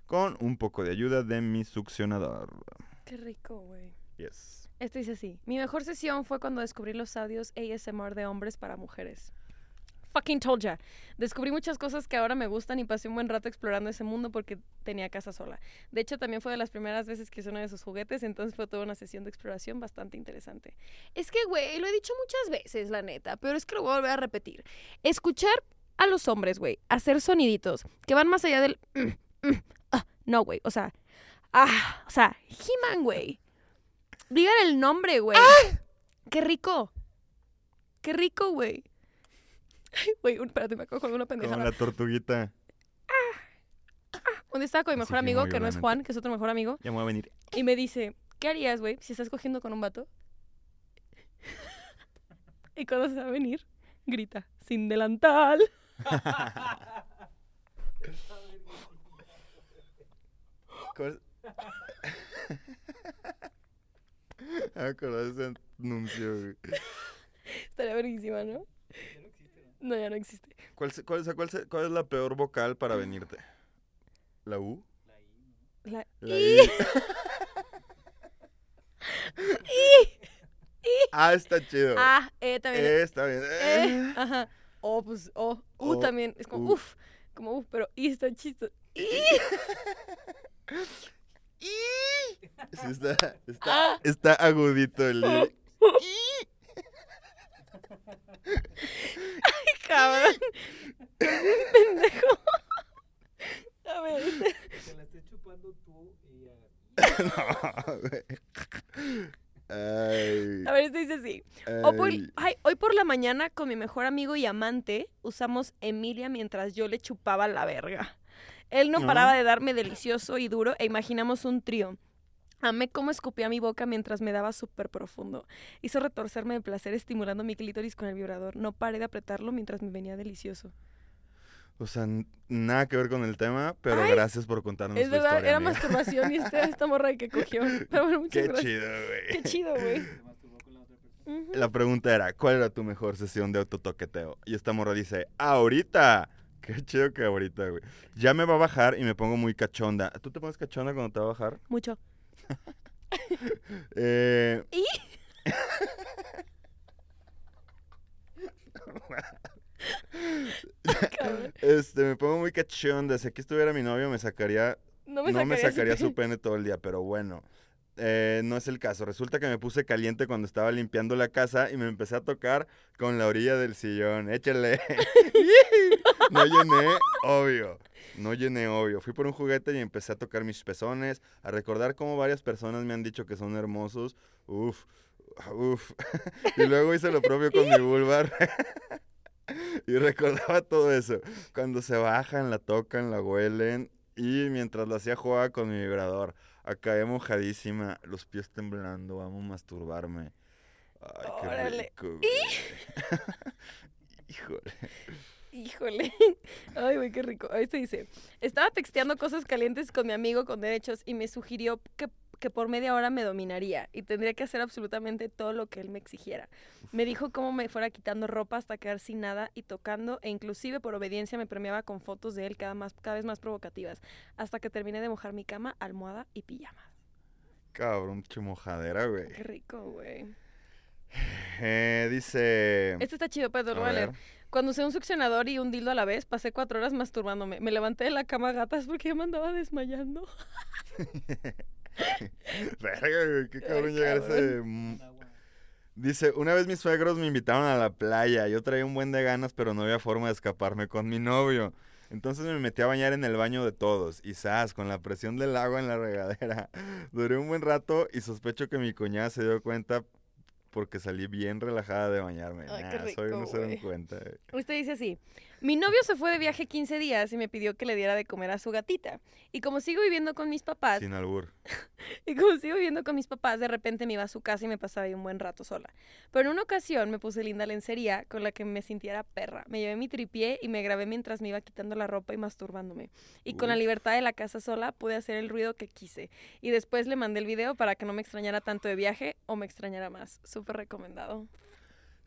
con un poco de ayuda de mi succionador. Qué rico, güey. Yes. Este dice así. Mi mejor sesión fue cuando descubrí los audios ASMR de hombres para mujeres. Fucking told ya. Descubrí muchas cosas que ahora me gustan y pasé un buen rato explorando ese mundo porque tenía casa sola. De hecho, también fue de las primeras veces que usé uno de sus juguetes, entonces fue toda una sesión de exploración bastante interesante. Es que, güey, lo he dicho muchas veces, la neta, pero es que lo voy a volver a repetir. Escuchar a los hombres, güey, hacer soniditos que van más allá del... mm, mm, no, güey, o sea... Ah, o sea, He-Man, güey. Digan el nombre, güey. ¡Qué rico! ¡Qué rico, güey! Ay, Güey, espérate, me acabo de una Como pendejada. la tortuguita. Un día estaba con mi mejor amigo, que no es. Juan, que es otro mejor amigo, Ya me voy a venir. y me dice, ¿qué harías, güey, si estás cogiendo con un vato? y cuando se va a venir, grita, sin delantal. ¿Cuál? Me acordé de ese anuncio, güey. Estaría verguísima, ¿no? No, ya no existe. ¿Cuál, cuál, cuál, cuál es la peor vocal para venirte? ¿La U? La- La ¡Y! I. Ah, está chido. Ah, eh, también. Eh, está bien. Eh, Eh. ajá. O, pues, o, u O, también. Es como, u. uf. Como, uf, pero y está chistoso. Sí, está, está, Ah. está agudito el I. Cabrón. Pendejo. A ver, Que la estés chupando tú y hagas. No, güey. Ay, a ver, esto dice así. Hoy ay. ay, hoy por la mañana con mi mejor amigo y amante usamos Emilia mientras yo le chupaba la verga. Él no paraba de darme delicioso y duro e imaginamos un trío. Amé cómo escupía mi boca mientras me daba súper profundo. Hizo retorcerme de placer estimulando mi clítoris con el vibrador. No paré de apretarlo mientras me venía delicioso. O sea, nada que ver con el tema, pero Ay, gracias por contarnos es tu verdad, historia, era amiga. masturbación y esta, esta morra que cogió. Pero bueno, muchas Qué gracias. chido, güey. Qué chido, güey. La pregunta era, ¿cuál era tu mejor sesión de autotoqueteo? Y esta morra dice, ahorita. Qué chido que ahorita, güey. Ya me va a bajar y me pongo muy cachonda. ¿Tú te pones cachonda cuando te va a bajar? Mucho. Eh... ¿Y? Este, me pongo muy cachonda. Si aquí estuviera mi novio, me sacaría No me no sacaría, me su sacaría su pene. pene todo el día, pero bueno. Eh, no es el caso. Resulta que me puse caliente cuando estaba limpiando la casa y me empecé a tocar con la orilla del sillón. Échale. no llené, obvio. No llené, obvio. Fui por un juguete y empecé a tocar mis pezones, a recordar cómo varias personas me han dicho que son hermosos. Uf, uf. y luego hice lo propio con mi vulvar. y recordaba todo eso. Cuando se bajan, la tocan, la huelen Y mientras lo hacía jugaba con mi vibrador. Acabé mojadísima, los pies temblando, amo masturbarme. Ay, qué Órale. rico, güey. Híjole. Híjole. Ay, güey, qué rico. Este dice, estaba texteando cosas calientes con mi amigo con derechos y me sugirió que, que por media hora me dominaría y tendría que hacer absolutamente todo lo que él me exigiera. Me dijo cómo me fuera quitando ropa hasta quedar sin nada y tocando e inclusive por obediencia me premiaba con fotos de él cada, más, cada vez más provocativas hasta que terminé de mojar mi cama, almohada y pijama. Cabrón, mojadera, güey. Qué rico, güey. Eh, dice... Este está chido, lo ver. Cuando usé un succionador y un dildo a la vez, pasé cuatro horas masturbándome. Me levanté de la cama gatas porque ya me andaba desmayando. Verga, güey, qué cabrón Ay, llegar ese... mm. Dice, una vez mis suegros me invitaron a la playa. Yo traía un buen de ganas, pero no había forma de escaparme con mi novio. Entonces me metí a bañar en el baño de todos. Y zas, con la presión del agua en la regadera. Duré un buen rato y sospecho que mi cuñada se dio cuenta porque salí bien relajada de bañarme. Ay, qué soy- no se dan cuenta. Usted dice así, mi novio se fue de viaje 15 días y me pidió que le diera de comer a su gatita. Y como sigo viviendo con mis papás, Sin albur. y como sigo viviendo con mis papás, de repente me iba a su casa y me pasaba ahí un buen rato sola. Pero en una ocasión me puse linda lencería con la que me sintiera perra. Me llevé mi tripié y me grabé mientras me iba quitando la ropa y masturbándome. Y con la libertad de la casa sola pude hacer el ruido que quise. Y después le mandé el video para que no me extrañara tanto de viaje o me extrañara más. Súper recomendado.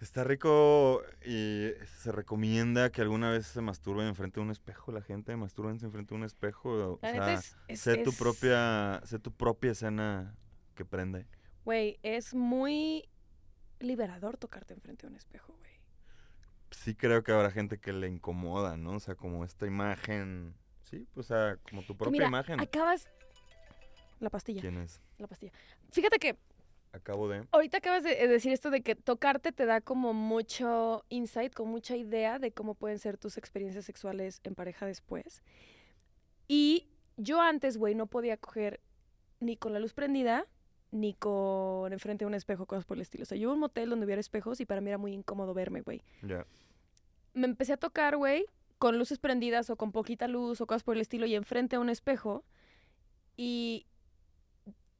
Está rico y se recomienda que alguna vez se masturben enfrente de un espejo. La gente masturbense enfrente de un espejo. O La sea, neta es... es- sé tu propia, sé tu propia escena que prende. Güey, es muy liberador tocarte enfrente de un espejo, güey. Sí creo que habrá gente que le incomoda, ¿no? O sea, como esta imagen, sí, pues, o sea, como tu propia mira, imagen. acabas... La pastilla, ¿Quién es? la pastilla. Fíjate que Acabo de... ahorita acabas de eh, decir esto de que tocarte te da como mucho insight, con mucha idea de cómo pueden ser tus experiencias sexuales en pareja después. Y yo antes, güey, no podía coger ni con la luz prendida, ni con enfrente de un espejo, cosas por el estilo. O sea, yo iba a un motel donde hubiera espejos y para mí era muy incómodo verme, güey. Ya. me empecé a tocar, güey, con luces prendidas o con poquita luz o cosas por el estilo y enfrente a un espejo. Y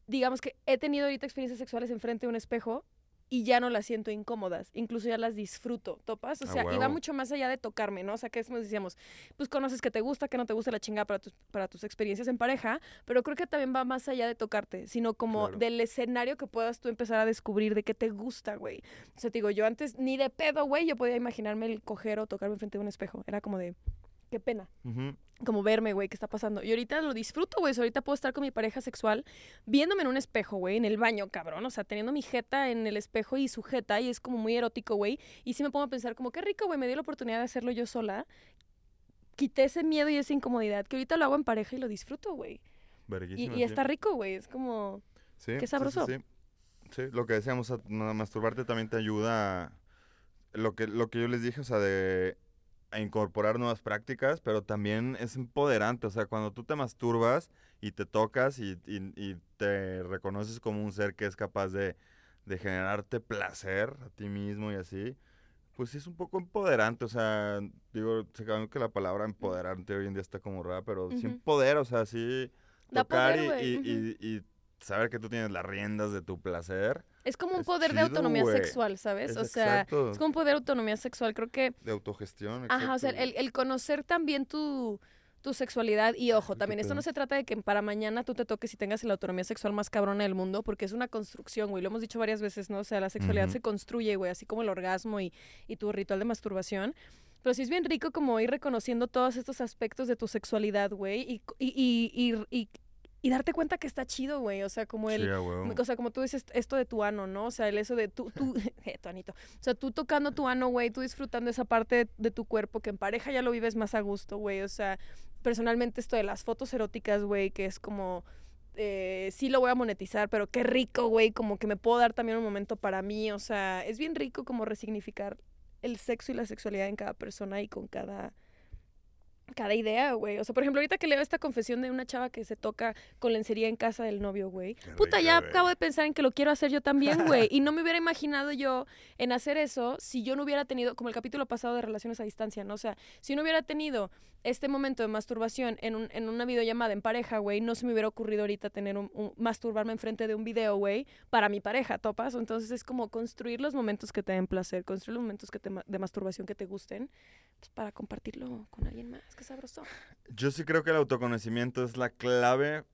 digamos que he tenido ahorita experiencias sexuales enfrente a un espejo y ya no las siento incómodas, incluso ya las disfruto, ¿topas? O A sea, y va mucho más allá de tocarme, ¿no? O sea, que es decíamos, pues conoces que te gusta, que no te gusta la chingada para tus, para tus experiencias en pareja, pero creo que también va más allá de tocarte, sino como Claro. del escenario que puedas tú empezar a descubrir de qué te gusta, güey. O sea, te digo, yo antes ni de pedo, güey, yo podía imaginarme el coger o tocarme frente a un espejo. Era como de, qué pena. Como verme, güey, qué está pasando. Y ahorita lo disfruto, güey. Ahorita puedo estar con mi pareja sexual viéndome en un espejo, güey, en el baño, cabrón. O sea, teniendo mi jeta en el espejo y su jeta y es como muy erótico, güey. Y sí me pongo a pensar como, qué rico, güey, me dio la oportunidad de hacerlo yo sola. Quité ese miedo y esa incomodidad, que ahorita lo hago en pareja y lo disfruto, güey. Y, y está rico, güey. Es como... Sí, Qué sí, sí, sabroso. Sí, Sí, lo que decíamos, masturbarte también te ayuda, a- lo que, lo que yo les dije, o sea, de a incorporar nuevas prácticas, pero también es empoderante, o sea, cuando tú te masturbas y te tocas y, y- y te reconoces como un ser que es capaz de, de generarte placer a ti mismo y así, pues sí es un poco empoderante, o sea, digo, se que la palabra empoderante hoy en día está como rara, pero sí Ujú. empodera, o sea, sí tocar poder, y saber que tú tienes las riendas de tu placer. Es como un Es poder de autonomía sexual, ¿sabes? Es o sea, exacto. es como un poder de autonomía sexual. Creo que De autogestión. Ajá, o sea, exacto. el, el conocer también tu, tu sexualidad y ojo, también esto no se trata de que para mañana tú te toques y tengas la autonomía sexual más cabrona del mundo, porque es una construcción, güey, lo hemos dicho varias veces, ¿no? O sea, la sexualidad se construye, güey, así como el orgasmo y, y tu ritual de masturbación. Pero sí es bien rico como ir reconociendo todos estos aspectos de tu sexualidad, güey, y, y, y, y, darte cuenta que está chido, güey, o sea, como el... O sea, como tú dices, esto de tu ano, ¿no? O sea, el eso de tú, tú, eh, tu anito. O sea, tú tocando tu ano, güey, tú disfrutando esa parte de, de tu cuerpo que en pareja ya lo vives más a gusto, güey. O sea, personalmente esto de las fotos eróticas, güey, que es como, eh, sí lo voy a monetizar, pero qué rico, güey, como que me puedo dar también un momento para mí. O sea, es bien rico como resignificar el sexo y la sexualidad en cada persona y con cada cada idea, güey. O sea, por ejemplo, ahorita que leo esta confesión de una chava que se toca con lencería en casa del novio, güey. Puta, ya acabo de pensar en que lo quiero hacer yo también, güey. y no me hubiera imaginado yo en hacer eso si yo no hubiera tenido, como el capítulo pasado de relaciones a distancia, ¿no? O sea, si no hubiera tenido este momento de masturbación en, un- en una videollamada en pareja, güey, no se me hubiera ocurrido ahorita tener un, un- masturbarme enfrente de un video, güey, para mi pareja, ¿topas? Entonces es como construir los momentos que te den placer, construir los momentos que te de masturbación que te gusten, pues para compartirlo con alguien más, que sabroso. Yo sí creo que el autoconocimiento es la clave,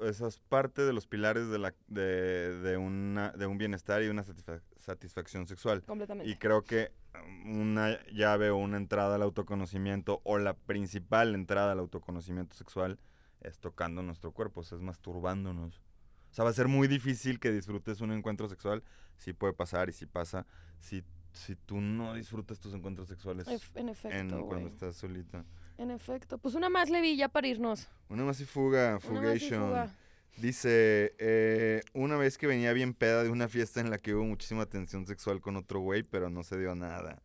esa es parte de los pilares de, la, de, de una, de un bienestar y una satisfa- satisfacción sexual. Completamente. Y creo que um, una llave o una entrada al autoconocimiento o la principal entrada al autoconocimiento sexual es tocando nuestro cuerpo, o sea, es masturbándonos. O sea, va a ser muy difícil que disfrutes un encuentro sexual. Sí puede pasar y sí pasa. Si, si tú no disfrutas tus encuentros sexuales en efecto, en, cuando estás solita. En efecto. Pues una más, Levi, ya para irnos. Una más y fuga, Una más y fugation. fuga. Dice, eh, una vez que venía bien peda de una fiesta en la que hubo muchísima tensión sexual con otro güey, pero no se dio nada.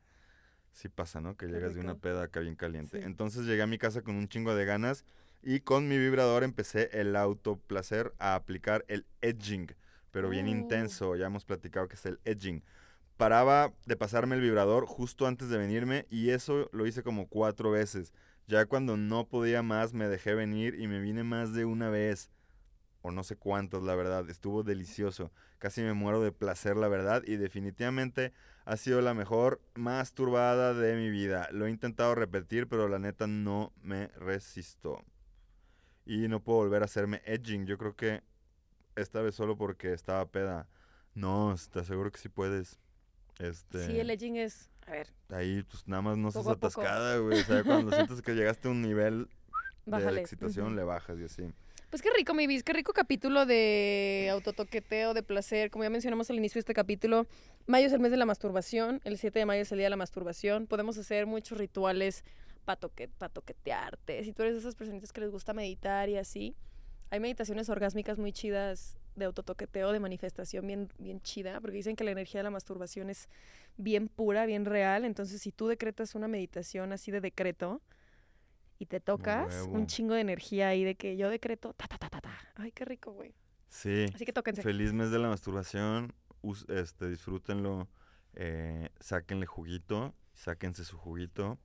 Sí pasa, ¿no? Que llegas de una peda acá bien caliente. Sí. Entonces llegué a mi casa con un chingo de ganas y con mi vibrador empecé el autoplacer a aplicar el edging, pero bien Uh. intenso. Ya hemos platicado que es el edging. Paraba de pasarme el vibrador justo antes de venirme y eso lo hice como cuatro veces. Ya cuando no podía más me dejé venir y me vine más de una vez o no sé cuántos, la verdad. Estuvo delicioso. Casi me muero de placer, la verdad. Y definitivamente ha sido la mejor masturbada de mi vida. Lo he intentado repetir, pero la neta no me resisto. Y no puedo volver a hacerme edging. Yo creo que esta vez solo porque estaba peda. No, te aseguro que sí puedes. Este, Sí, el edging es. A ver, Ahí, pues nada más no seas atascada, güey. O sea, cuando sientes que llegaste a un nivel de bájale. excitación, le bajas y así. Pues qué rico, mi bis, qué rico capítulo de autotoqueteo, de placer. Como ya mencionamos al inicio de este capítulo, mayo es el mes de la masturbación, el 7 de mayo es el día de la masturbación. Podemos hacer muchos rituales para toquetearte. Si tú eres de esas personitas que les gusta meditar y así, hay meditaciones orgásmicas muy chidas de autotoqueteo, de manifestación bien, bien chida, porque dicen que la energía de la masturbación es bien pura, bien real. Entonces, si tú decretas una meditación así de decreto y te tocas, un chingo de energía ahí de que yo decreto, ta, ta, ta, ta, ta. Ay, qué rico, güey. Sí. Así que tóquense. Feliz mes de la masturbación. us- este, disfrútenlo. eh, sáquenle juguito. Sáquense su juguito.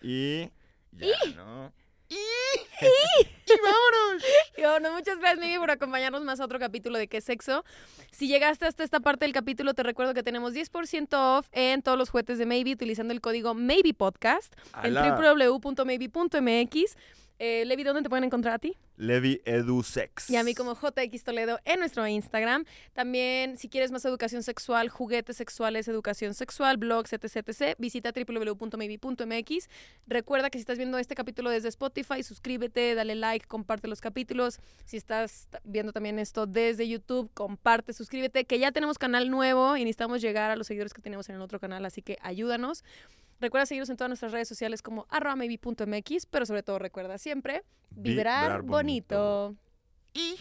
Y. Ya, ¿no? Y bueno, muchas gracias, Mimi, por acompañarnos más a otro capítulo de ¿Qué sexo? Si llegaste hasta esta parte del capítulo, te recuerdo que tenemos 10% off en todos los juguetes de Maybe utilizando el código MaybePodcast en www.maybe.mx. Eh, Levi, ¿dónde te pueden encontrar a ti? Levi Edu Sex. Y a mí como JX Toledo en nuestro Instagram. También, si quieres más educación sexual, juguetes sexuales, educación sexual, blogs, etc, etc, visita www.maybe.mx. Recuerda que si estás viendo este capítulo desde Spotify, suscríbete, dale like, comparte los capítulos. Si estás viendo también esto desde YouTube, comparte, suscríbete, que ya tenemos canal nuevo y necesitamos llegar a los seguidores que tenemos en el otro canal, así que ayúdanos. Recuerda seguirnos en todas nuestras redes sociales como arroba maybe.mx, pero sobre todo recuerda siempre vibrar, Vibrar bonito. bonito. Y.